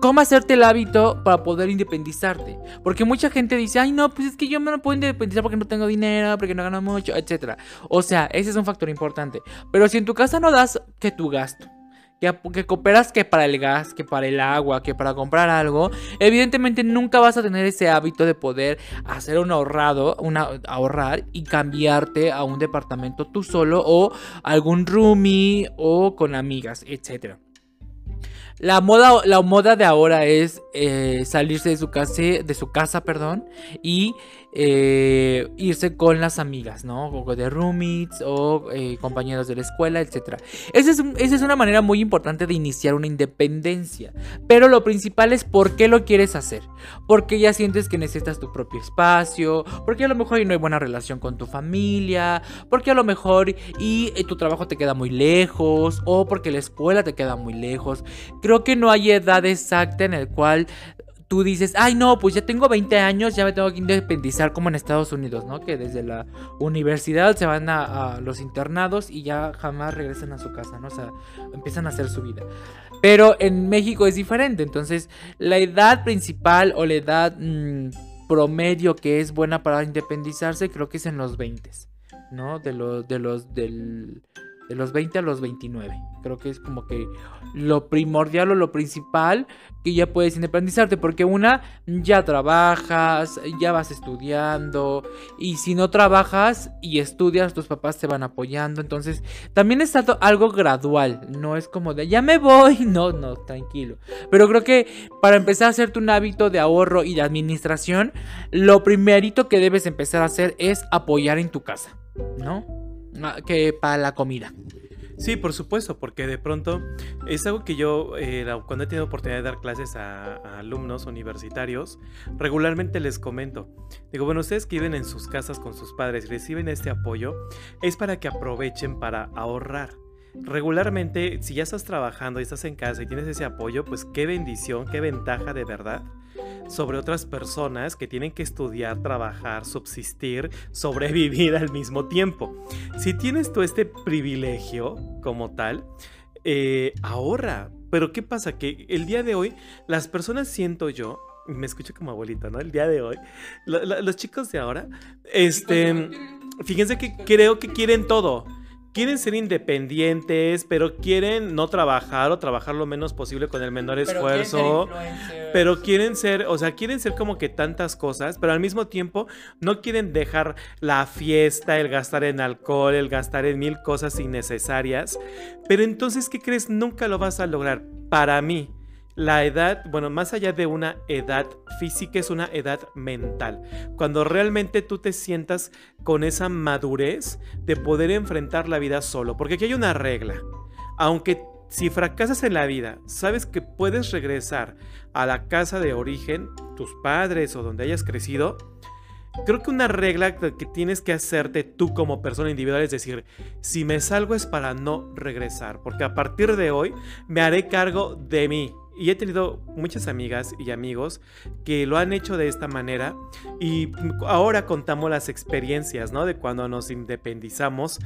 cómo hacerte el hábito para poder independizarte. Porque mucha gente dice, ay, no, pues es que yo me puedo independizar porque no tengo dinero, porque no gano mucho, etc. O sea, ese es un factor importante. Pero si en tu casa no das que tu gasto, que, cooperas que para el gas, que para el agua, que para comprar algo, evidentemente nunca vas a tener ese hábito de poder hacer un ahorrado, una, ahorrar y cambiarte a un departamento tú solo o algún roomie o con amigas, etc. La moda, la moda de ahora es eh, salirse de su casa, de su casa, perdón, y eh, irse con las amigas, ¿no? O de roommates o eh, compañeros de la escuela, etc. Esa es, una manera muy importante de iniciar una independencia. Pero lo principal es por qué lo quieres hacer. Porque ya sientes que necesitas tu propio espacio, porque a lo mejor no hay buena relación con tu familia, porque a lo mejor y eh, tu trabajo te queda muy lejos, o porque la escuela te queda muy lejos. Creo que no hay edad exacta en el cual tú dices, ay no, pues ya tengo 20 años, ya me tengo que independizar como en Estados Unidos, ¿no? Que desde la universidad se van a, los internados y ya jamás regresan a su casa, ¿no? O sea, empiezan a hacer su vida. Pero en México es diferente, entonces la edad principal o la edad mm, promedio que es buena para independizarse creo que es en los 20, ¿no? De los, de los, del, de los 20 a los 29. Creo que es como que lo primordial o lo principal que ya puedes independizarte. Porque una, ya trabajas, ya vas estudiando. Y si no trabajas y estudias, tus papás te van apoyando. Entonces, también es algo- gradual. No es como de, ya me voy. No, no, tranquilo. Pero creo que para empezar a hacerte un hábito de ahorro y de administración, lo primerito que debes empezar a hacer es apoyar en tu casa. ¿No? Que para la comida. Sí, por supuesto, porque de pronto es algo que yo, eh, cuando he tenido oportunidad de dar clases a, a alumnos universitarios, regularmente les comento. Digo, bueno, ustedes que viven en sus casas con sus padres y reciben este apoyo, es para que aprovechen para ahorrar. Regularmente, si ya estás trabajando y estás en casa y tienes ese apoyo, pues qué bendición, qué ventaja de verdad sobre otras personas que tienen que estudiar, trabajar, subsistir, sobrevivir al mismo tiempo. Si tienes tú este privilegio como tal, eh, ahorra. Pero ¿qué pasa? Que el día de hoy las personas siento yo, me escucho como abuelita, ¿no? El día de hoy, lo- lo- los chicos de ahora, este, fíjense que creo que quieren todo. Quieren ser independientes, pero quieren no trabajar o trabajar lo menos posible con el menor esfuerzo. Pero quieren ser, o sea, quieren ser como que tantas cosas, pero al mismo tiempo no quieren dejar la fiesta, el gastar en alcohol, el gastar en mil cosas innecesarias. Pero entonces, ¿qué crees? Nunca lo vas a lograr. Para mí, la edad, bueno, más allá de una edad física, es una edad mental. Cuando realmente tú te sientas con esa madurez de poder enfrentar la vida solo. Porque aquí hay una regla. Aunque si fracasas en la vida, sabes que puedes regresar a la casa de origen, tus padres o donde hayas crecido. Creo que una regla que tienes que hacerte tú como persona individual es decir, si me salgo es para no regresar, porque a partir de hoy me haré cargo de mí y he tenido muchas amigas y amigos que lo han hecho de esta manera y ahora contamos las experiencias, ¿no? De cuando nos independizamos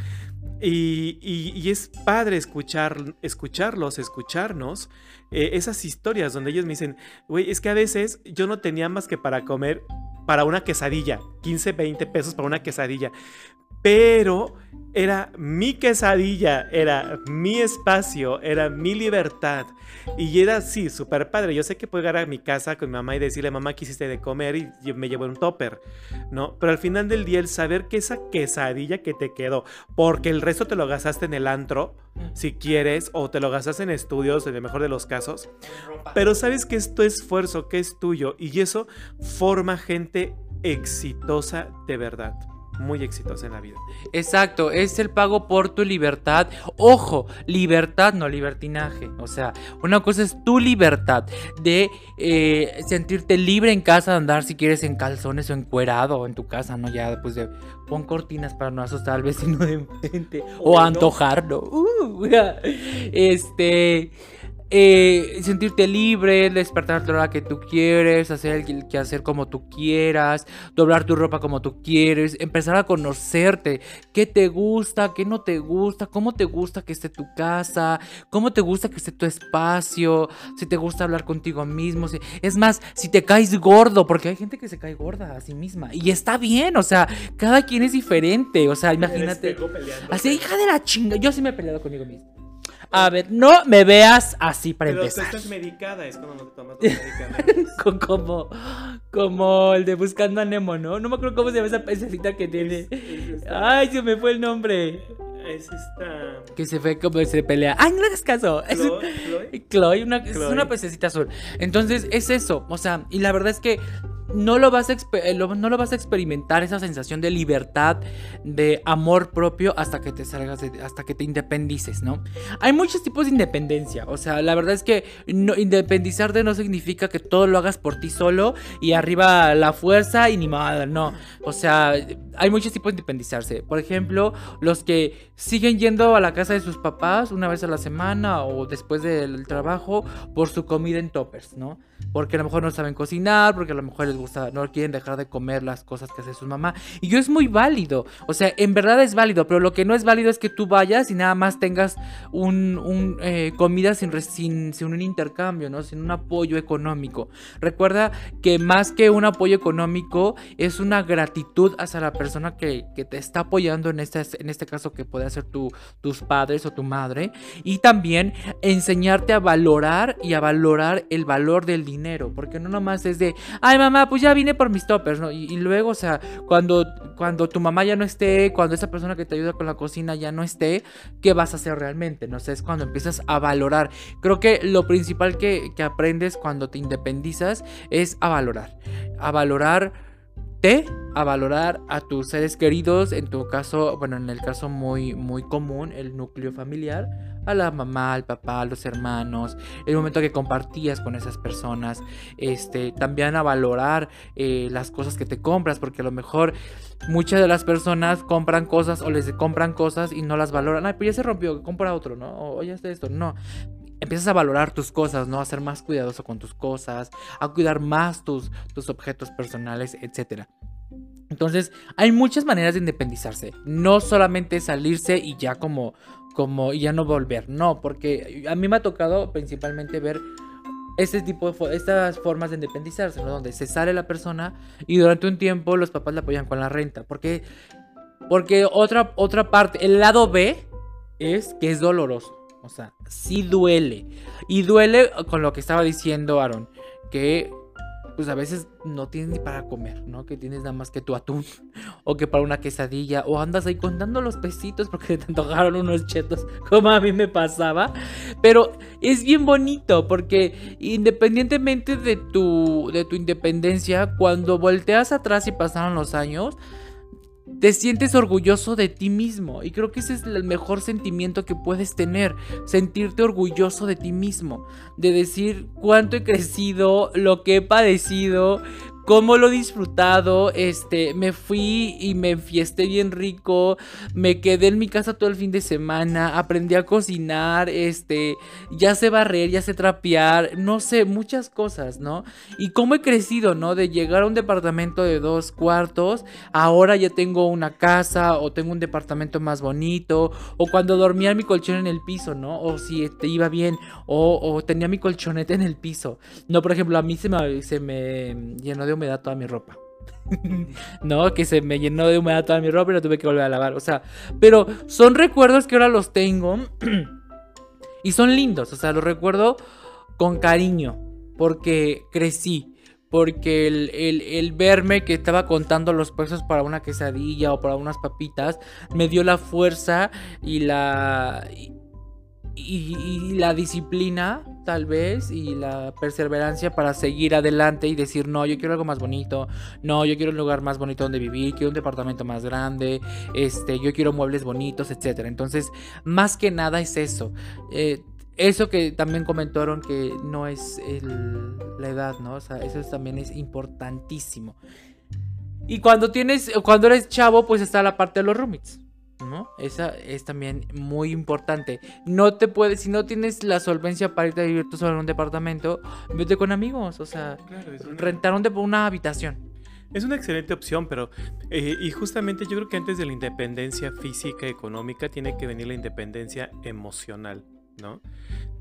y, y, es padre escuchar, escucharlos, escucharnos eh, esas historias donde ellos me dicen, güey, es que a veces yo no tenía más que para comer para una quesadilla, 15, 20 pesos para una quesadilla, pero era mi quesadilla, era mi espacio, era mi libertad. Y era así, súper padre. Yo sé que puedo llegar a mi casa con mi mamá y decirle, mamá, ¿qué hiciste de comer? Y yo me llevo un topper, ¿no? Pero al final del día, el saber que esa quesadilla que te quedó, porque el resto te lo gastaste en el antro, si quieres, o te lo gastaste en estudios, en el mejor de los casos. Pero sabes que es tu esfuerzo, que es tuyo, y eso forma gente exitosa de verdad muy exitosa en la vida. Exacto, es el pago por tu libertad. Ojo, libertad, no libertinaje. O sea, una cosa es tu libertad de eh, sentirte libre en casa, de andar si quieres en calzones o encuerado en tu casa, ¿no? Ya pues de pon cortinas para no asustar al vecino de enfrente o, antojarlo. Uh, este eh, sentirte libre, despertarte a la hora que tú quieres, hacer el que hacer como tú quieras, doblar tu ropa como tú quieres, empezar a conocerte, qué te gusta, qué no te gusta, cómo te gusta que esté tu casa, cómo te gusta que esté tu espacio, si te gusta hablar contigo mismo, es más, si te caes gordo, porque hay gente que se cae gorda a sí misma y está bien, o sea, cada quien es diferente, o sea, imagínate, así hija de la chinga, yo sí me he peleado conmigo mismo. A ver, no me veas así para Pero empezar. Pero estás medicada, es cuando no te tomas los medicamentos. como, como el de Buscando a Nemo, ¿no? No me acuerdo cómo se llama esa pececita que tiene. Ay, se me fue el nombre. Es esta. Que se fue como se pelea. ¡Ay, no le hagas caso! Es Chloe, una, es una pececita azul. Entonces, es eso. O sea, y la verdad es que no lo, vas a eh, no lo vas a experimentar esa sensación de libertad, de amor propio hasta que te salgas, hasta que te independices, ¿no? Hay muchos tipos de independencia, o sea, la verdad es que no, independizarte no significa que todo lo hagas por ti solo y arriba la fuerza y ni nada, no. O sea, hay muchos tipos de independizarse. Por ejemplo, los que siguen yendo a la casa de sus papás una vez a la semana o después del trabajo por su comida en toppers, ¿no? Porque a lo mejor no saben cocinar, porque a lo mejor les gusta, no quieren dejar de comer las cosas que hace su mamá. Y yo es muy válido, o sea, en verdad es válido, pero lo que no es válido es que tú vayas y nada más tengas un, eh, comida sin, sin, sin, un intercambio, ¿no? Sin un apoyo económico. Recuerda que más que un apoyo económico es una gratitud hacia la persona que, te está apoyando en este, en este caso que puede ser tu, tus padres o tu madre. Y también enseñarte a valorar y a valorar el valor del dinero porque no nomás es de, ay mamá, pues ya vine por mis toppers, ¿no? Y, luego, o sea, cuando, cuando tu mamá ya no esté, cuando esa persona que te ayuda con la cocina ya no esté, ¿qué vas a hacer realmente? No sé, es cuando empiezas a valorar. Creo que lo principal que, que aprendes cuando te independizas es a valorar. A valorar a valorar a tus seres queridos, en tu caso, bueno, en el caso muy, muy común, el núcleo familiar, a la mamá, al papá, a los hermanos, el momento que compartías con esas personas, este, también a valorar eh, las cosas que te compras, porque a lo mejor muchas de las personas compran cosas o les compran cosas y no las valoran, ay, pues ya se rompió, compra otro, ¿no? O ya está esto, no, empiezas a valorar tus cosas, ¿no? A ser más cuidadoso con tus cosas, a cuidar más tus, tus objetos personales, etc. Entonces, hay muchas maneras de independizarse. No solamente salirse y ya como, como, ya no volver. No, porque a mí me ha tocado principalmente ver este tipo de estas formas de independizarse, ¿no? Donde se sale la persona y durante un tiempo los papás le apoyan con la renta. Porque, porque otra, otra parte, el lado B es que es doloroso. O sea, sí duele. Y duele con lo que estaba diciendo Aaron, que pues a veces no tienes ni para comer, ¿no? Que tienes nada más que tu atún o que para una quesadilla o andas ahí contando los pesitos porque te antojaron unos chetos como a mí me pasaba. Pero es bien bonito porque independientemente de tu, de tu independencia, cuando volteas atrás y pasaron los años, te sientes orgulloso de ti mismo. Y creo que ese es el mejor sentimiento que puedes tener. Sentirte orgulloso de ti mismo. De decir cuánto he crecido, lo que he padecido, cómo lo he disfrutado. Este, me fui y me enfiesté bien rico. Me quedé en mi casa todo el fin de semana. Aprendí a cocinar. Este, ya sé barrer, ya sé trapear. No sé, muchas cosas, ¿no? Y cómo he crecido, ¿no? De llegar a un departamento de dos cuartos. Ahora ya tengo una casa o tengo un departamento más bonito. O cuando dormía mi colchón en el piso, ¿no? O si te iba bien. O, tenía mi colchonete en el piso. No, por ejemplo, a mí se me, se me llenó de humedad toda mi ropa. no, que se me llenó de humedad toda mi ropa y la tuve que volver a lavar. O sea, pero son recuerdos que ahora los tengo y son lindos. O sea, los recuerdo con cariño porque crecí. Porque el, el, verme que estaba contando los pesos para una quesadilla o para unas papitas me dio la fuerza y la, la disciplina, tal vez, y la perseverancia para seguir adelante y decir, no, yo quiero algo más bonito, no, yo quiero un lugar más bonito donde vivir, quiero un departamento más grande, este, yo quiero muebles bonitos, etc. Entonces, más que nada es eso. Eh, eso que también comentaron que no es la edad, ¿no? O sea, eso también es importantísimo. Y cuando tienes, cuando eres chavo, pues está la parte de los roommates. ¿No? Esa es también muy importante. No te puedes, si no tienes la solvencia para irte a vivir tú solo en un departamento, vete con amigos, o sea, rentar una habitación. Es una excelente opción, pero eh, y justamente yo creo que antes de la independencia física, económica, tiene que venir la independencia emocional, ¿no?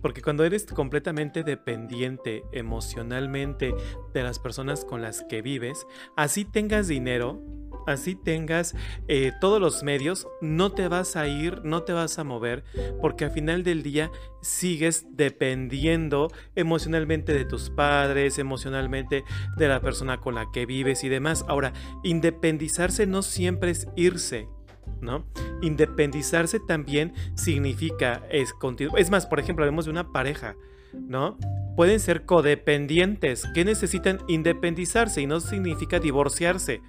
Porque cuando eres completamente dependiente emocionalmente de las personas con las que vives, así tengas dinero, así tengas eh, todos los medios, no te vas a ir, no te vas a mover, porque al final del día sigues dependiendo emocionalmente de tus padres, emocionalmente de la persona con la que vives y demás. Ahora, independizarse no siempre es irse. ¿No? Independizarse también significa es Es más, por ejemplo, hablemos de una pareja, ¿no? Pueden ser codependientes que necesitan independizarse y no significa divorciarse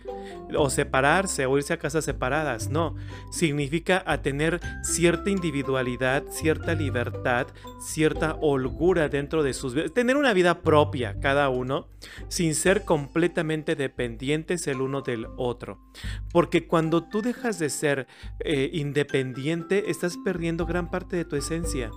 o separarse o irse a casas separadas, no, significa a tener cierta individualidad, cierta libertad, cierta holgura dentro de sus vidas, tener una vida propia cada uno sin ser completamente dependientes el uno del otro. Porque cuando tú dejas de ser eh, independiente, estás perdiendo gran parte de tu esencia.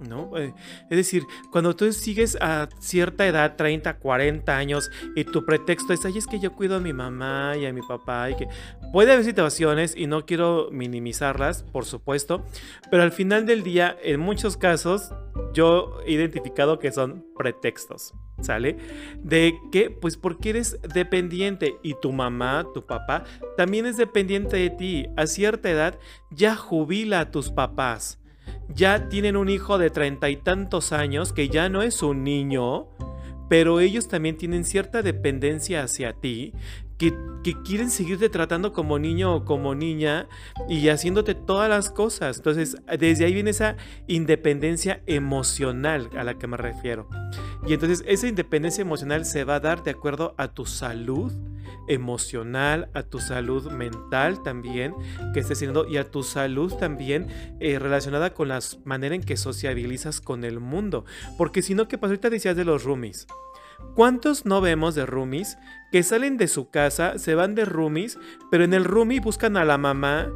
¿No? Eh, es decir, cuando tú sigues a cierta edad, 30, 40 años, y tu pretexto es, ay, es que yo cuido a mi mamá y a mi papá, que puede haber situaciones, y no quiero minimizarlas, por supuesto, pero al final del día, en muchos casos, yo he identificado que son pretextos, ¿sale? De que, pues porque eres dependiente y tu mamá, tu papá, también es dependiente de ti. A cierta edad ya jubila a tus papás ya tienen un hijo de treinta y tantos años que ya no es un niño, pero ellos también tienen cierta dependencia hacia ti, que, quieren seguirte tratando como niño o como niña y haciéndote todas las cosas. Entonces, desde ahí viene esa independencia emocional a la que me refiero. Y entonces esa independencia emocional se va a dar de acuerdo a tu salud emocional, a tu salud mental también que estés teniendo y a tu salud también eh, relacionada con la manera en que sociabilizas con el mundo. Porque si no, ¿qué pasa? Ahorita decías de los roomies. ¿Cuántos no vemos de roomies que salen de su casa, se van de roomies, pero en el roomie buscan a la mamá,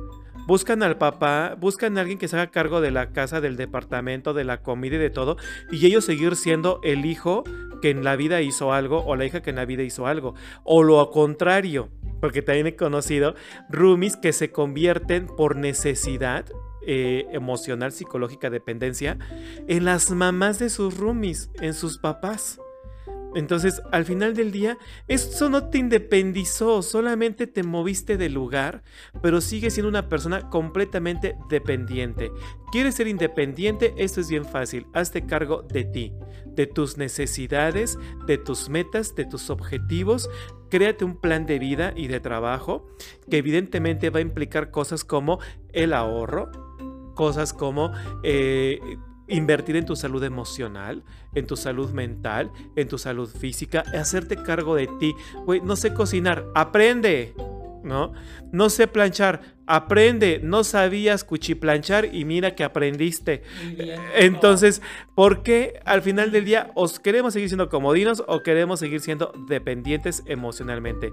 buscan al papá, buscan a alguien que se haga cargo de la casa, del departamento, de la comida y de todo, y ellos seguir siendo el hijo que en la vida hizo algo o la hija que en la vida hizo algo, o lo contrario, porque también he conocido roomies que se convierten por necesidad eh, emocional, psicológica, dependencia, en las mamás de sus roomies, en sus papás. Entonces, al final del día, eso no te independizó, solamente te moviste de lugar, pero sigues siendo una persona completamente dependiente. ¿Quieres ser independiente? Esto es bien fácil. Hazte cargo de ti, de tus necesidades, de tus metas, de tus objetivos. Créate un plan de vida y de trabajo que evidentemente va a implicar cosas como el ahorro, cosas como eh, invertir en tu salud emocional, en tu salud mental, en tu salud física, hacerte cargo de ti. Güey, no sé cocinar, aprende. ¿No? No sé planchar, aprende, no sabías cuchiplanchar y mira que aprendiste. Bien. Entonces, ¿por qué al final del día os queremos seguir siendo comodinos o queremos seguir siendo dependientes emocionalmente?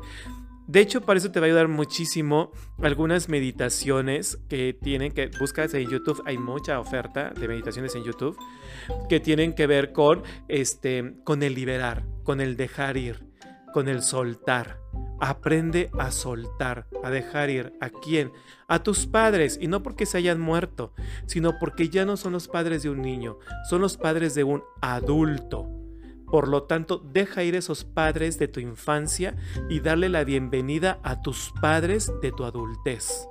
De hecho, para eso te va a ayudar muchísimo algunas meditaciones que tienen que buscas en YouTube, hay mucha oferta de meditaciones en YouTube que tienen que ver con este con el liberar, con el dejar ir, con el soltar. Aprende a soltar, a dejar ir. ¿A quién? A tus padres. Y no porque se hayan muerto, sino porque ya no son los padres de un niño, son los padres de un adulto. Por lo tanto, deja ir esos padres de tu infancia y darle la bienvenida a tus padres de tu adultez.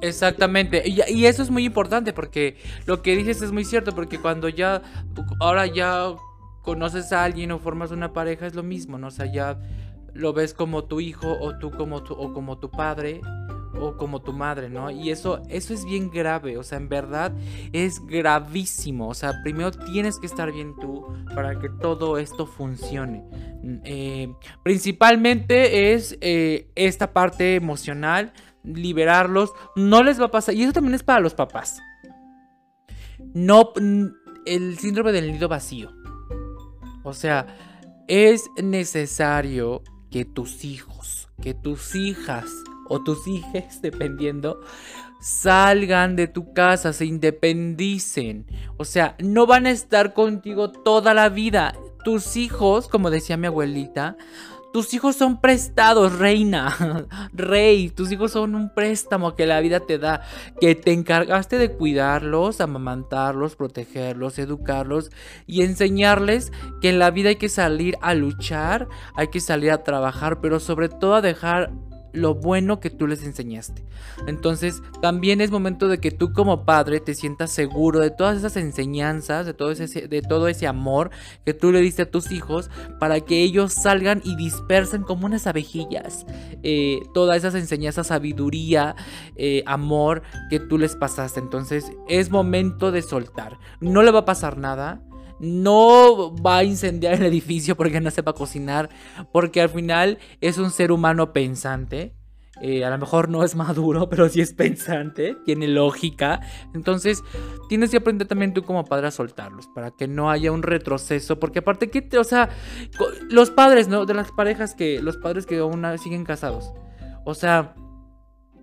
Exactamente, y, y eso es muy importante porque lo que dices es muy cierto, porque cuando ya, ahora ya conoces a alguien o formas una pareja es lo mismo, ¿no? O sea, ya lo ves como tu hijo o tú como tu, o como tu padre o como tu madre, ¿no? Y eso, eso es bien grave, o sea, en verdad es gravísimo, o sea, primero tienes que estar bien tú para que todo esto funcione. Eh, principalmente es eh, esta parte emocional, liberarlos, no les va a pasar, y eso también es para los papás. No, el síndrome del nido vacío. O sea, es necesario que tus hijos, que tus hijas o tus hijas, dependiendo, salgan de tu casa, se independicen. O sea, no van a estar contigo toda la vida. Tus hijos, como decía mi abuelita, tus hijos son prestados, reina, rey. Tus hijos son un préstamo que la vida te da, que te encargaste de cuidarlos, amamantarlos, protegerlos, educarlos y enseñarles que en la vida hay que salir a luchar, hay que salir a trabajar, pero sobre todo a dejar lo bueno que tú les enseñaste. Entonces, también es momento de que tú como padre te sientas seguro de todas esas enseñanzas, de todo ese, de todo ese amor que tú le diste a tus hijos, para que ellos salgan y dispersen como unas abejillas eh, todas esas enseñanzas, sabiduría, eh, amor que tú les pasaste. Entonces, es momento de soltar. No le va a pasar nada no va a incendiar el edificio porque no sepa cocinar, porque al final es un ser humano pensante. Eh, a lo mejor no es maduro, pero sí es pensante, tiene lógica. Entonces, tienes que aprender también tú como padre a soltarlos para que no haya un retroceso. Porque aparte que, o sea, los padres, ¿no? De las parejas que, los padres que aún siguen casados. O sea,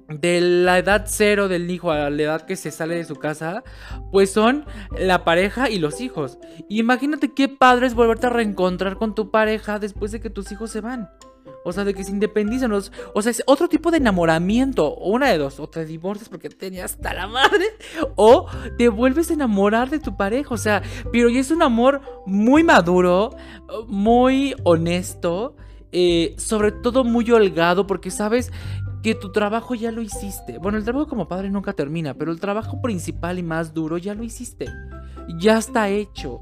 de la edad cero del hijo a la edad que se sale de su casa, pues son la pareja y los hijos. imagínate qué padre es volverte a reencontrar con tu pareja después de que tus hijos se van. O sea, de que se independizan. O sea, es otro tipo de enamoramiento. O una de dos. O te divorcias porque tenías hasta la madre. O te vuelves a enamorar de tu pareja. O sea, pero y es un amor muy maduro, muy honesto. Eh, sobre todo muy holgado porque sabes que tu trabajo ya lo hiciste. Bueno, el trabajo como padre nunca termina, pero el trabajo principal y más duro ya lo hiciste. Ya está hecho.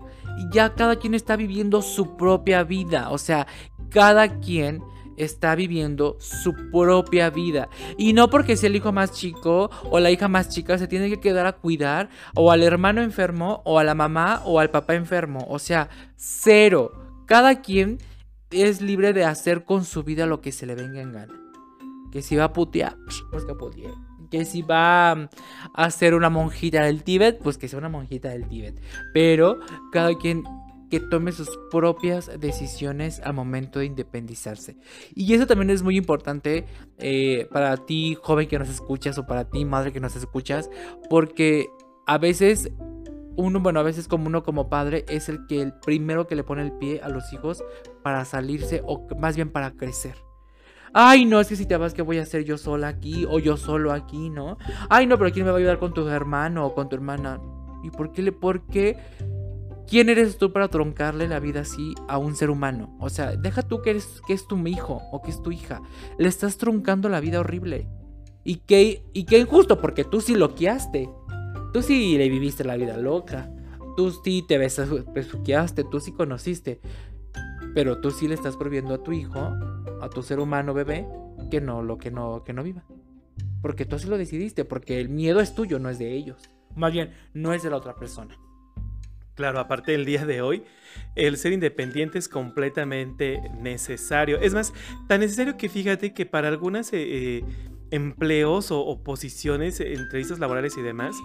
Ya cada quien está viviendo su propia vida. O sea, cada quien está viviendo su propia vida. Y no porque sea el hijo más chico o la hija más chica se tiene que quedar a cuidar o al hermano enfermo o a la mamá o al papá enfermo. O sea, cero. Cada quien es libre de hacer con su vida lo que se le venga en gana. Que si va a putear, pues que putee. Que si va a hacer una monjita del Tíbet, pues que sea una monjita del Tíbet. Pero cada quien que tome sus propias decisiones al momento de independizarse. Y eso también es muy importante eh, para ti, joven que nos escuchas, o para ti, madre que nos escuchas, porque a veces uno, bueno, a veces como uno como padre es el que el primero que le pone el pie a los hijos para salirse o más bien para crecer. Ay, no, es que si te vas, ¿qué voy a hacer yo sola aquí? O yo solo aquí, ¿no? Ay, no, pero ¿quién me va a ayudar con tu hermano o con tu hermana? ¿Y por qué le, por qué? ¿Quién eres tú para troncarle la vida así a un ser humano? O sea, deja tú que, eres, que es tu hijo o que es tu hija. Le estás truncando la vida horrible. Y qué, y qué injusto, porque tú sí loqueaste. Tú sí le viviste la vida loca. Tú sí te besuqueaste, tú sí conociste. Pero tú sí le estás prohibiendo a tu hijo, a tu ser humano bebé, que no, lo que no, que no viva. Porque tú así lo decidiste, porque el miedo es tuyo, no es de ellos. Más bien, no es de la otra persona. Claro, aparte del día de hoy, el ser independiente es completamente necesario. Es más, tan necesario que fíjate que para algunas eh, eh, empleos o, o posiciones, entrevistas laborales y demás,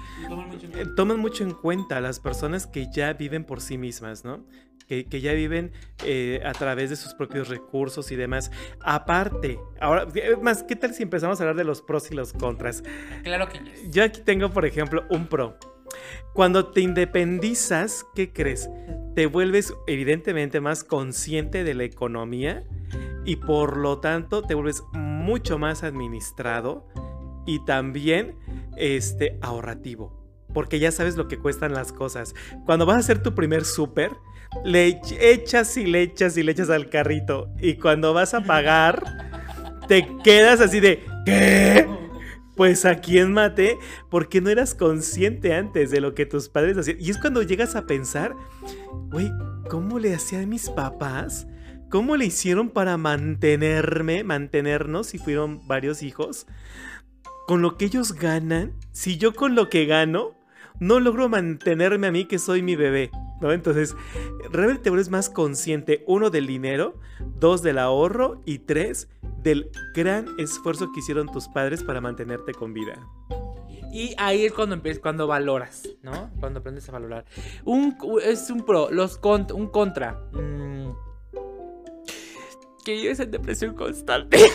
eh, toman mucho en cuenta a las personas que ya viven por sí mismas, ¿no? Que, que ya viven eh, a través de sus propios recursos y demás. Aparte, ahora, eh, más, ¿qué tal si empezamos a hablar de los pros y los contras? Claro que yes. Yo aquí tengo, por ejemplo, un pro. Cuando te independizas, ¿qué crees? Te vuelves evidentemente más consciente de la economía y por lo tanto te vuelves mucho más administrado y también este ahorrativo, porque ya sabes lo que cuestan las cosas. Cuando vas a hacer tu primer súper, le echas y le echas y le echas al carrito y cuando vas a pagar te quedas así de ¿qué? Pues a quién maté porque no eras consciente antes de lo que tus padres hacían. Y es cuando llegas a pensar, güey, ¿cómo le hacían mis papás? ¿Cómo le hicieron para mantenerme, mantenernos si fueron varios hijos? Con lo que ellos ganan, si yo con lo que gano no logro mantenerme a mí que soy mi bebé, ¿no? Entonces, realmente te vuelves más consciente, uno, del dinero, dos, del ahorro y tres, del gran esfuerzo que hicieron tus padres para mantenerte con vida. Y ahí es cuando empiezas, cuando valoras, ¿no? Cuando aprendes a valorar. Un, es un pro, los cont- un contra. mm, que vives en depresión constante.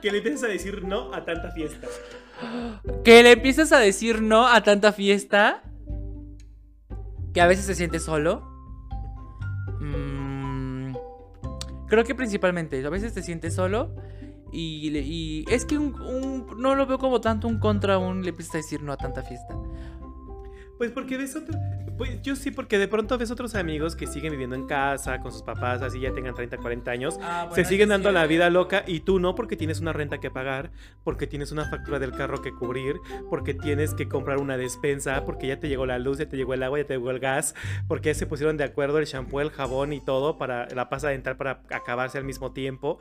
Que le empiezas a decir no a tanta fiesta. que le empiezas a decir no a tanta fiesta. Que a veces se siente solo. Mm, creo que principalmente. A veces te sientes solo. Y, y es que un- no lo veo como tanto un contra un le empiezas a decir no a tanta fiesta. Pues porque ves otro. Pues yo sí, porque de pronto ves otros amigos que siguen viviendo en casa con sus papás, así ya tengan 30, 40 años. se siguen dando la vida loca y tú no porque tienes una renta que pagar, porque tienes una factura del carro que cubrir, porque tienes que comprar una despensa, porque ya te llegó la luz, ya te llegó el agua, ya te llegó el gas, porque ya se pusieron de acuerdo el shampoo, el jabón y todo para la pasta dental para acabarse al mismo tiempo.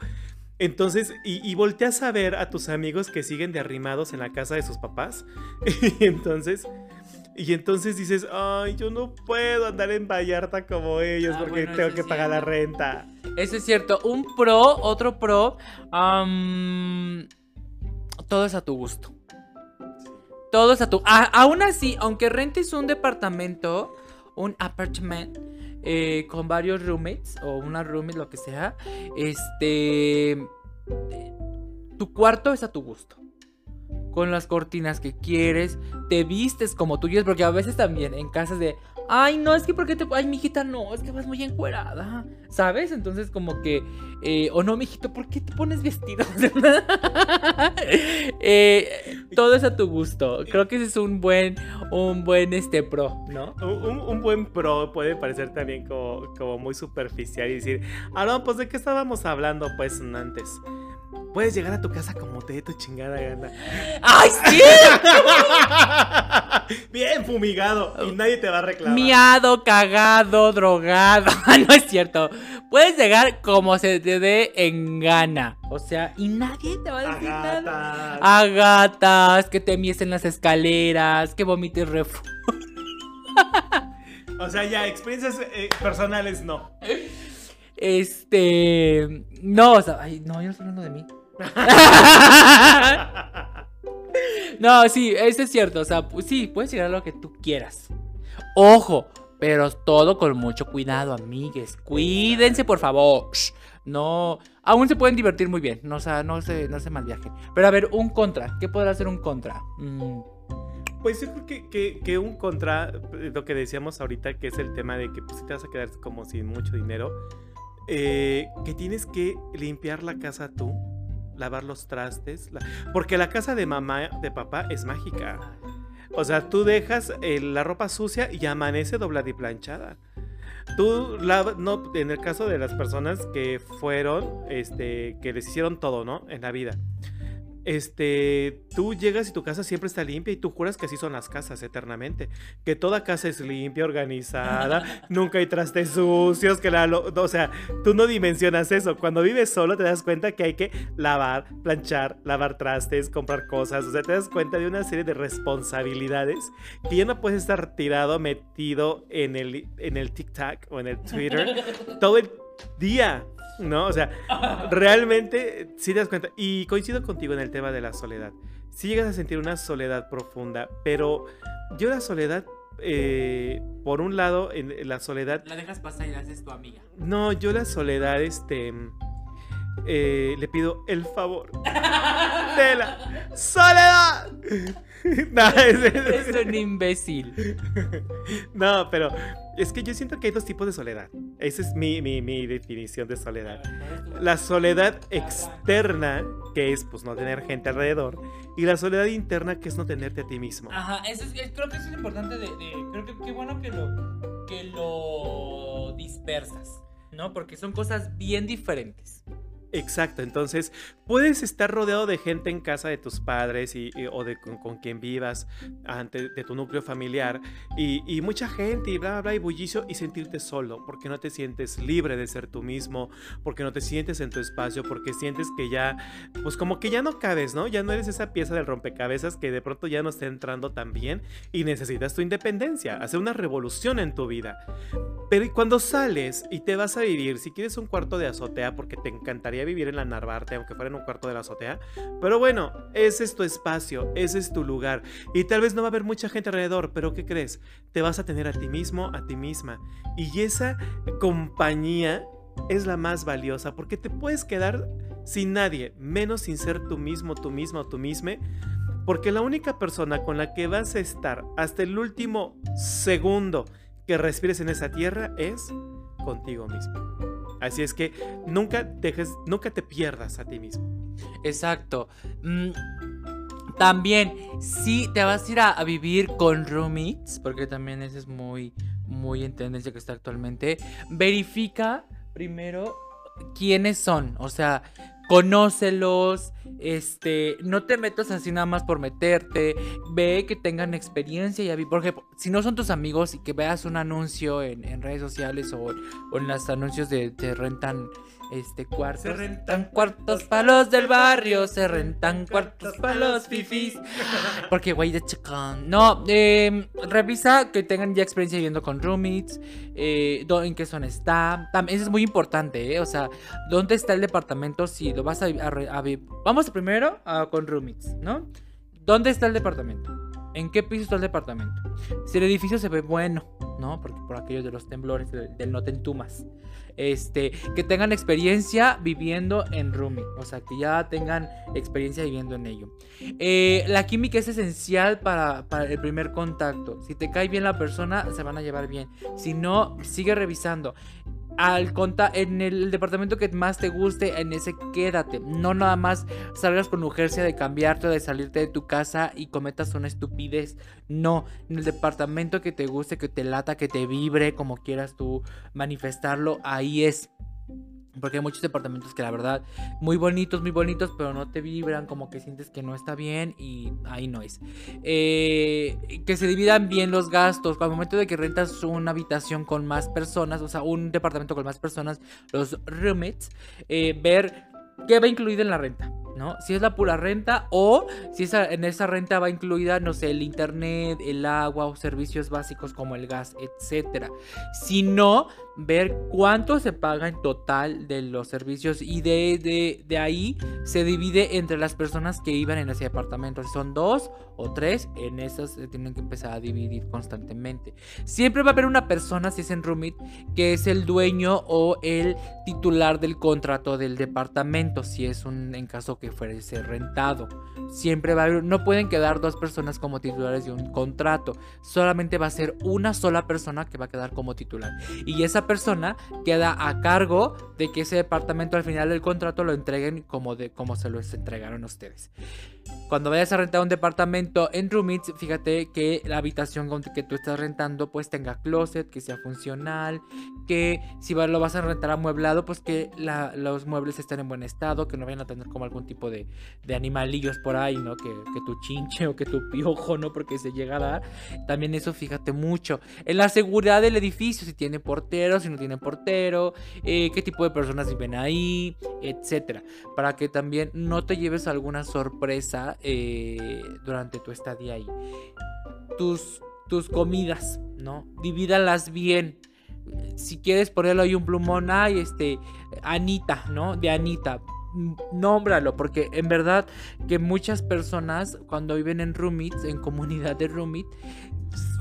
Entonces, y, y volteas a ver a tus amigos que siguen de arrimados en la casa de sus papás. y entonces, y entonces dices, ay, yo no puedo andar en Vallarta como ellos Ah, porque bueno, tengo que pagar la renta. Eso es cierto. Un pro, otro pro. todo es a tu gusto. Todo es a tu. a- aún así, aunque rentes un departamento, un apartment eh, con varios roommates o una roommate, lo que sea, este. Tu cuarto es a tu gusto. Con las cortinas que quieres, te vistes como tú quieres, porque a veces también en casas de, ay, no, es que porque te, ay, mijita, no, es que vas muy encuerada, ¿sabes? Entonces como que, eh, o no, mijito, ¿por qué te pones vestido? Eh, todo es a tu gusto. Creo que ese es un buen, un buen, este, pro, ¿no? Un buen pro puede parecer también como, como muy superficial y decir, ah, no, pues de qué estábamos hablando pues antes. Puedes llegar a tu casa como te dé tu chingada gana. ¡Ay, sí! Bien fumigado y nadie te va a reclamar. Miado, cagado, drogado. no es cierto. Puedes llegar como se te dé en gana. O sea, y nadie te va a decir nada. Agatas. A gatas, que te mies en las escaleras, que vomites refo. O sea, ya, experiencias eh, personales no. Este. No, o sea, ay, no, yo no estoy hablando de mí. no, sí, eso es cierto. O sea, sí, puedes llegar a lo que tú quieras. Ojo, pero todo con mucho cuidado, amigues. Cuídense, por favor. No, aún se pueden divertir muy bien. No, o sea, no se, no se malviajen. Pero a ver, un contra. ¿Qué podrá ser un contra? Mm, Pues yo creo que, que- un contra, eh, lo que decíamos ahorita, que es el tema de que pues, te vas a quedar como sin mucho dinero, eh, que tienes que limpiar la casa tú, lavar los trastes, porque la casa de mamá, de papá es mágica. O sea, tú dejas eh, la ropa sucia y amanece doblada y planchada. Tú, lava- no, en el caso de las personas que fueron, este, que les hicieron todo, ¿no? En la vida. Este, tú llegas y tu casa siempre está limpia y tú juras que así son las casas eternamente. Que toda casa es limpia, organizada, nunca hay trastes sucios, que la, lo- o sea, tú no dimensionas eso. Cuando vives solo te das cuenta que hay que lavar, planchar, lavar trastes, comprar cosas. O sea, te das cuenta de una serie de responsabilidades que ya no puedes estar tirado, metido en el, en el TikTok o en el Twitter todo el día ¿No? O sea, realmente sí te das cuenta. Y coincido contigo en el tema de la soledad. Sí llegas a sentir una soledad profunda, pero yo la soledad, eh, por un lado, en la soledad La dejas pasar y la haces tu amiga. No, yo la soledad, este. Eh, le pido el favor de la soledad. no, es- Es un imbécil. no, pero es que yo siento que hay dos tipos de soledad. Esa es mi, mi- mi definición de soledad. La soledad externa, que es pues no tener gente alrededor, y la soledad interna, que es no tenerte a ti mismo. Ajá, eso es, creo que eso es importante de, de- creo que qué bueno que lo que lo dispersas, ¿no? Porque son cosas bien diferentes. Exacto, entonces puedes estar rodeado de gente en casa de tus padres y, o de con, con quien vivas, ante, de tu núcleo familiar, y, y mucha gente y bla, bla, bla, y bullicio, y sentirte solo, porque no te sientes libre de ser tú mismo, porque no te sientes en tu espacio, porque sientes que ya, pues como que ya no cabes, ¿no? Ya no eres esa pieza del rompecabezas que de pronto ya no está entrando tan bien y necesitas tu independencia, hacer una revolución en tu vida. Pero cuando sales y te vas a vivir, si quieres un cuarto de azotea, porque te encantaría vivir en la Narvarte, aunque fuera en un cuarto de la azotea, pero bueno, ese es tu espacio, ese es tu lugar. Y tal vez no va a haber mucha gente alrededor, pero ¿qué crees? Te vas a tener a ti mismo, a ti misma. Y esa compañía es la más valiosa, porque te puedes quedar sin nadie, menos sin ser tú mismo, tú misma o tú misma. Porque la única persona con la que vas a estar hasta el último segundo que respires en esa tierra es contigo mismo. Así es que nunca dejes, nunca te pierdas a ti mismo. Exacto. Mm, también, si te vas a ir a, a vivir con roommates, porque también ese es muy, muy en tendencia que está actualmente, verifica primero quiénes son. O sea, conócelos, este, no te metas así nada más por meterte, ve que tengan experiencia y por ejemplo, si no son tus amigos y que veas un anuncio en, en redes sociales o, o en los anuncios de te rentan este cuartos, Se rentan cuartos para los del barrio, se rentan cuartos para los fifis. Porque güey de chacón. No, eh, revisa que tengan ya experiencia viviendo con roommates, eh, en qué zona está. También eso es muy importante, ¿eh? O sea, ¿dónde está el departamento? Si lo vas a, a a vi- Vamos primero a- con roommates, ¿no? ¿Dónde está el departamento? ¿En qué piso está el departamento? Si el edificio se ve bueno, ¿no? Porque por aquellos de los temblores, del, del no te entumas. Este, que tengan experiencia viviendo en rooming, o sea, que ya tengan experiencia viviendo en ello. Eh, la química es esencial para, para el primer contacto. Si te cae bien la persona, se van a llevar bien. Si no, sigue revisando. Al conta en el departamento que más te guste, en ese quédate. No nada más salgas con urgencia de cambiarte o de salirte de tu casa y cometas una estupidez. No, en el departamento que te guste, que te lata, que te vibre, como quieras tú manifestarlo, ahí es. Porque hay muchos departamentos que la verdad, muy bonitos, muy bonitos, pero no te vibran, como que sientes que no está bien y ahí no es. Eh, que se dividan bien los gastos. Al momento de que rentas una habitación con más personas, o sea, un departamento con más personas, los roommates, eh, ver qué va incluido en la renta. ¿no? Si es la pura renta o si esa, en esa renta va incluida, no sé, el internet, el agua o servicios básicos como el gas, etcétera. Si no, ver cuánto se paga en total de los servicios y de, de, de ahí se divide entre las personas que iban en ese departamento. Si son dos o tres, en esas se tienen que empezar a dividir constantemente. Siempre va a haber una persona, si es en roommate, que es el dueño o el titular del contrato del departamento, si es un en caso que fuese rentado. Siempre va a haber, no pueden quedar dos personas como titulares de un contrato. Solamente va a ser una sola persona que va a quedar como titular. Y esa persona queda a cargo de que ese departamento al final del contrato lo entreguen como, de, como se lo entregaron a ustedes. Cuando vayas a rentar un departamento en roommates, fíjate que la habitación que tú estás rentando pues tenga closet, que sea funcional, que si lo vas a rentar amueblado, pues que los muebles estén en buen estado, que no vayan a tener como algún tipo de, animalillos por ahí, ¿no? Que, que, tu chinche o que tu piojo, ¿no? Porque se llega a dar. También eso fíjate mucho. En la seguridad del edificio, si tiene portero, si no tiene portero, eh, qué tipo de personas viven ahí, etcétera. Para que también no te lleves alguna sorpresa eh, durante tu estadía ahí. Tus, tus comidas, ¿no? Divídalas bien. si quieres ponerlo ahí un plumón, ay, este, Anita, ¿no? De Anita. Nómbralo, porque en verdad que muchas personas cuando viven en roommates, en comunidad de roommate,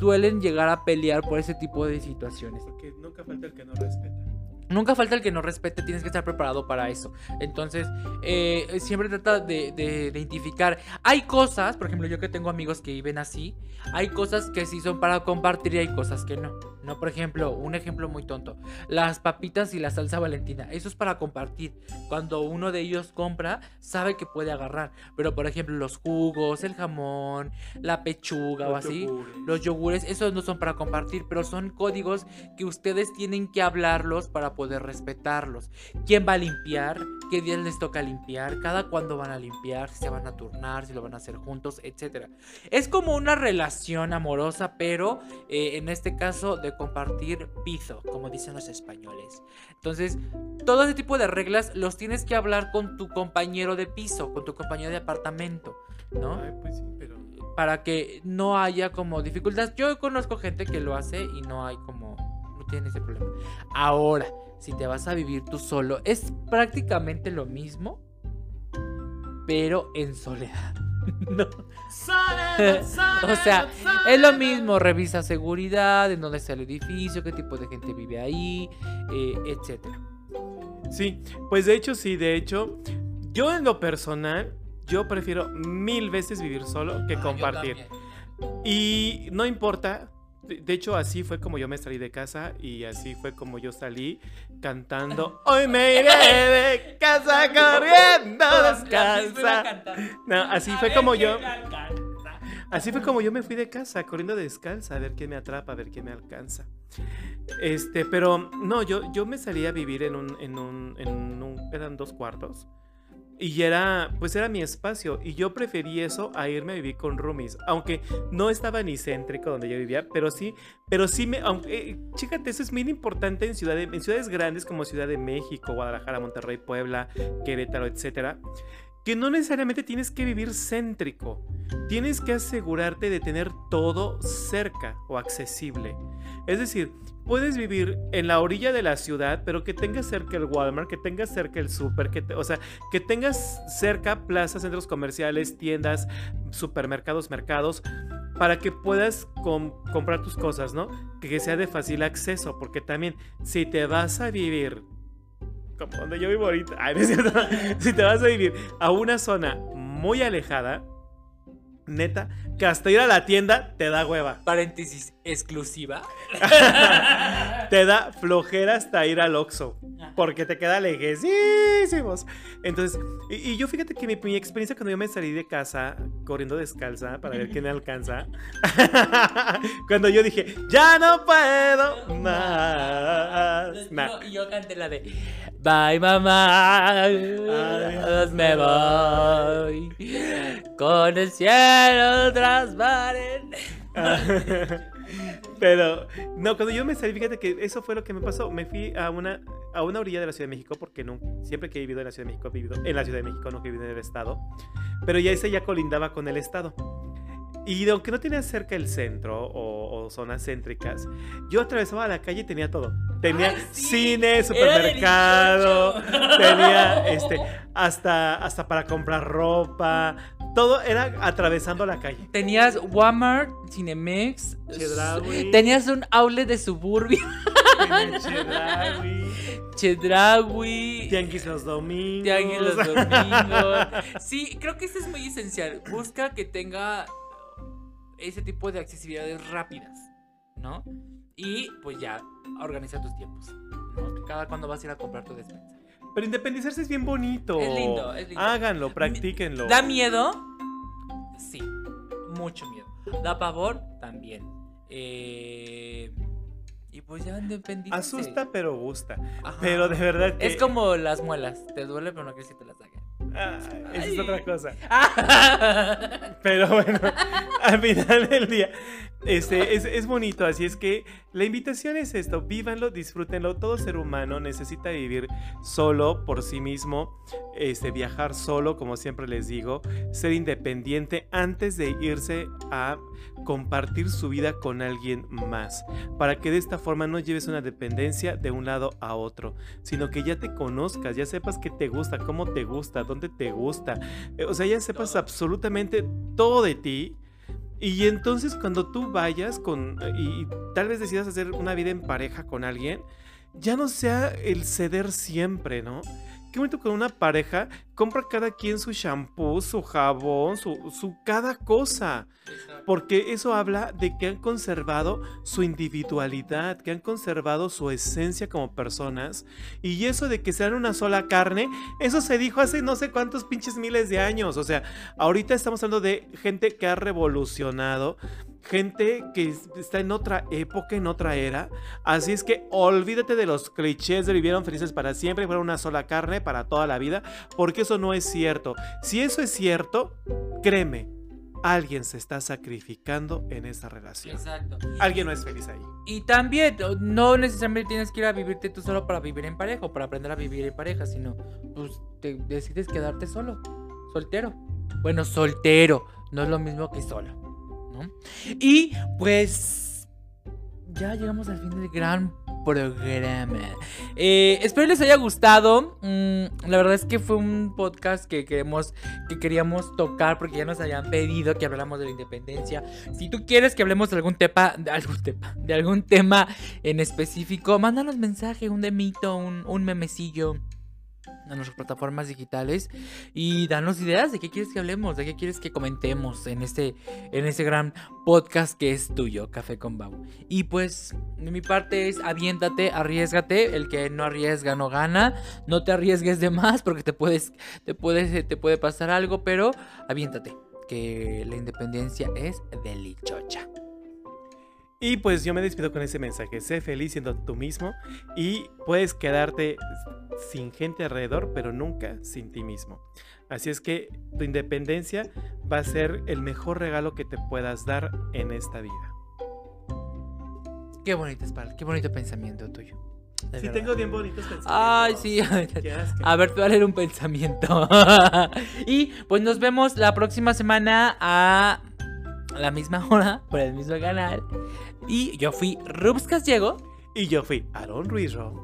suelen llegar a pelear por ese tipo de situaciones. Porque nunca falta el que no respeta. Nunca falta el que no respete, tienes que estar preparado para eso. Entonces, eh, siempre trata de, de- de identificar. Hay cosas, por ejemplo, yo que tengo amigos que viven así, hay cosas que sí son para compartir y hay cosas que no. No, por ejemplo, un ejemplo muy tonto. Las papitas y la salsa valentina. Eso es para compartir. Cuando uno de ellos compra, sabe que puede agarrar. Pero, por ejemplo, los jugos, el jamón, la pechuga o así. yogures. Los yogures, esos no son para compartir, pero son códigos que ustedes tienen que hablarlos para poder respetarlos. ¿Quién va a limpiar? ¿Qué días les toca limpiar? ¿Cada cuándo van a limpiar? ¿Si se van a turnar? ¿Si lo van a hacer juntos? Etcétera. Es como una relación amorosa, pero eh, en este caso de compartir piso, como dicen los españoles. Entonces, todo ese tipo de reglas los tienes que hablar con tu compañero de piso, con tu compañero de apartamento, ¿no? Ay, pues sí, pero. para que no haya como dificultades. Yo conozco gente que lo hace y no hay como, no tiene ese problema. Ahora, si te vas a vivir tú solo, es prácticamente lo mismo, pero en soledad. no. O sea, Es lo mismo, revisa seguridad, en dónde está el edificio, qué tipo de gente vive ahí, eh, etcétera. Sí, pues de hecho, sí, de hecho, yo en lo personal, yo prefiero mil veces vivir solo que compartir. Y no importa. De hecho, así fue como yo me salí de casa y así fue como yo salí cantando Hoy me iré de casa corriendo descalza. No, así fue como yo. Así fue como yo me fui de casa, corriendo descalza, a ver quién me atrapa, a ver quién me alcanza. Este, pero no, yo, yo me salí a vivir en un, en un, en un, eran dos cuartos. Y era, pues era mi espacio. Y yo preferí eso a irme a vivir con roomies. Aunque no estaba ni céntrico donde yo vivía, pero sí, pero sí me, aunque, eh, chécate, eso es bien importante en, ciudades en ciudades grandes como Ciudad de México, Guadalajara, Monterrey, Puebla, Querétaro, etcétera que no necesariamente tienes que vivir céntrico. Tienes que asegurarte de tener todo cerca o accesible. Es decir, puedes vivir en la orilla de la ciudad, pero que tengas cerca el Walmart, que tengas cerca el super, que o sea, que tengas cerca plazas, centros comerciales, tiendas, supermercados, mercados, para que puedas com- comprar tus cosas, ¿no? Que sea de fácil acceso, porque también si te vas a vivir como donde yo vivo ahorita, ay, no es cierto. si te vas a vivir a una zona muy alejada, neta, que hasta ir a la tienda te da hueva. Paréntesis exclusiva. te da flojera hasta ir al Oxxo. Porque te queda lejísimos. Entonces, y, y yo fíjate que mi, mi experiencia cuando yo me salí de casa corriendo descalza para ver quién me alcanza. cuando yo dije, ya no puedo más. Nah. No, y yo canté la de Bye mamá, adiós me voy con el cielo transparente. Pero, no, cuando yo me salí, fíjate que eso fue lo que me pasó. Me fui a una, a una orilla de la Ciudad de México, porque no, siempre que he vivido en la Ciudad de México, he vivido en la Ciudad de México, no que he vivido en el Estado. Pero ya ese ya colindaba con el Estado. Y aunque no tenía cerca el centro o, o zonas céntricas, yo atravesaba la calle y tenía todo. Tenía Ay, sí, cine, supermercado, tenía este, hasta, hasta para comprar ropa. Todo era atravesando la calle. Tenías Walmart, Cinemex, Chedraui. tenías un outlet de Suburbia, Tenía Chedraui, Chedraui, Tianguis los domingos. Tianguis los domingos. Sí, creo que eso es muy esencial. Busca que tenga ese tipo de accesibilidades rápidas, ¿no? Y pues ya, organiza tus tiempos. ¿no? Cada cuando vas a ir a comprar tu despensa. Pero independizarse es bien bonito. Es lindo, es lindo. Háganlo, practíquenlo. ¿Da miedo? Sí, mucho miedo. ¿Da pavor? También. Eh, y pues ya independícense. Asusta, pero gusta. Ajá. Pero de verdad que. Es como las muelas. Te duele, pero no quieres que te las saquen. Ah, esa es otra cosa. Pero bueno, al final del día. Este, es, es bonito, así es que la invitación es esto, vívanlo, disfrútenlo, todo ser humano necesita vivir solo por sí mismo, este, viajar solo, como siempre les digo, ser independiente antes de irse a compartir su vida con alguien más, para que de esta forma no lleves una dependencia de un lado a otro, sino que ya te conozcas, ya sepas qué te gusta, cómo te gusta, dónde te gusta, eh, o sea, ya sepas absolutamente todo de ti. Y entonces cuando tú vayas con y, y tal vez decidas hacer una vida en pareja con alguien, ya no sea el ceder siempre, ¿no? Qué bonito con una pareja compra cada quien su shampoo, su jabón, su, su cada cosa. Porque eso habla de que han conservado su individualidad, que han conservado su esencia como personas. Y eso de que sean una sola carne, eso se dijo hace no sé cuántos pinches miles de años. O sea, ahorita estamos hablando de gente que ha revolucionado gente que está en otra época, en otra era. Así es que olvídate de los clichés de vivieron felices para siempre, fueron una sola carne para toda la vida, porque eso no es cierto. Si eso es cierto, créeme, alguien se está sacrificando en esa relación. Exacto. Alguien no es feliz ahí. Y también, no necesariamente tienes que ir a vivirte tú solo para vivir en pareja o para aprender a vivir en pareja, sino pues te decides quedarte solo, soltero. Bueno, soltero, no es lo mismo que solo, ¿no? Y pues ya llegamos al fin del gran programa. Eh, espero les haya gustado. Mm, la verdad es que fue un podcast que queremos, que queríamos tocar porque ya nos habían pedido que habláramos de la independencia. Si tú quieres que hablemos de algún tema, de algún tema, de algún tema en específico, mándanos mensaje, un demito, un, un memecillo a nuestras plataformas digitales y danos ideas de qué quieres que hablemos, de qué quieres que comentemos en este, en este gran podcast que es tuyo, Café con Bau. Y pues, mi parte es aviéntate, arriesgate, el que no arriesga no gana, no te arriesgues de más porque te puedes, te puedes, te puede pasar algo, pero aviéntate, que la independencia es delichocha. Y pues yo me despido con ese mensaje. Sé feliz siendo tú mismo y puedes quedarte sin gente alrededor, pero nunca sin ti mismo. Así es que tu independencia va a ser el mejor regalo que te puedas dar en esta vida. Qué bonito, Spal, qué bonito pensamiento tuyo. de Sí, verdad. tengo bien bonitos pensamientos. Ay, sí. A ver, te voy a leer un pensamiento. y pues nos vemos la próxima semana a la misma hora, por el mismo canal. Y yo fui Rubs Casiego. Y yo fui Aaron Ruiz-Ro.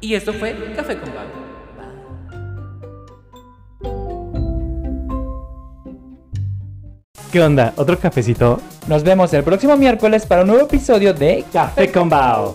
Y esto fue Café con Pablo. ¿Qué onda? ¿Otro cafecito? Nos vemos el próximo miércoles para un nuevo episodio de Café con Bao.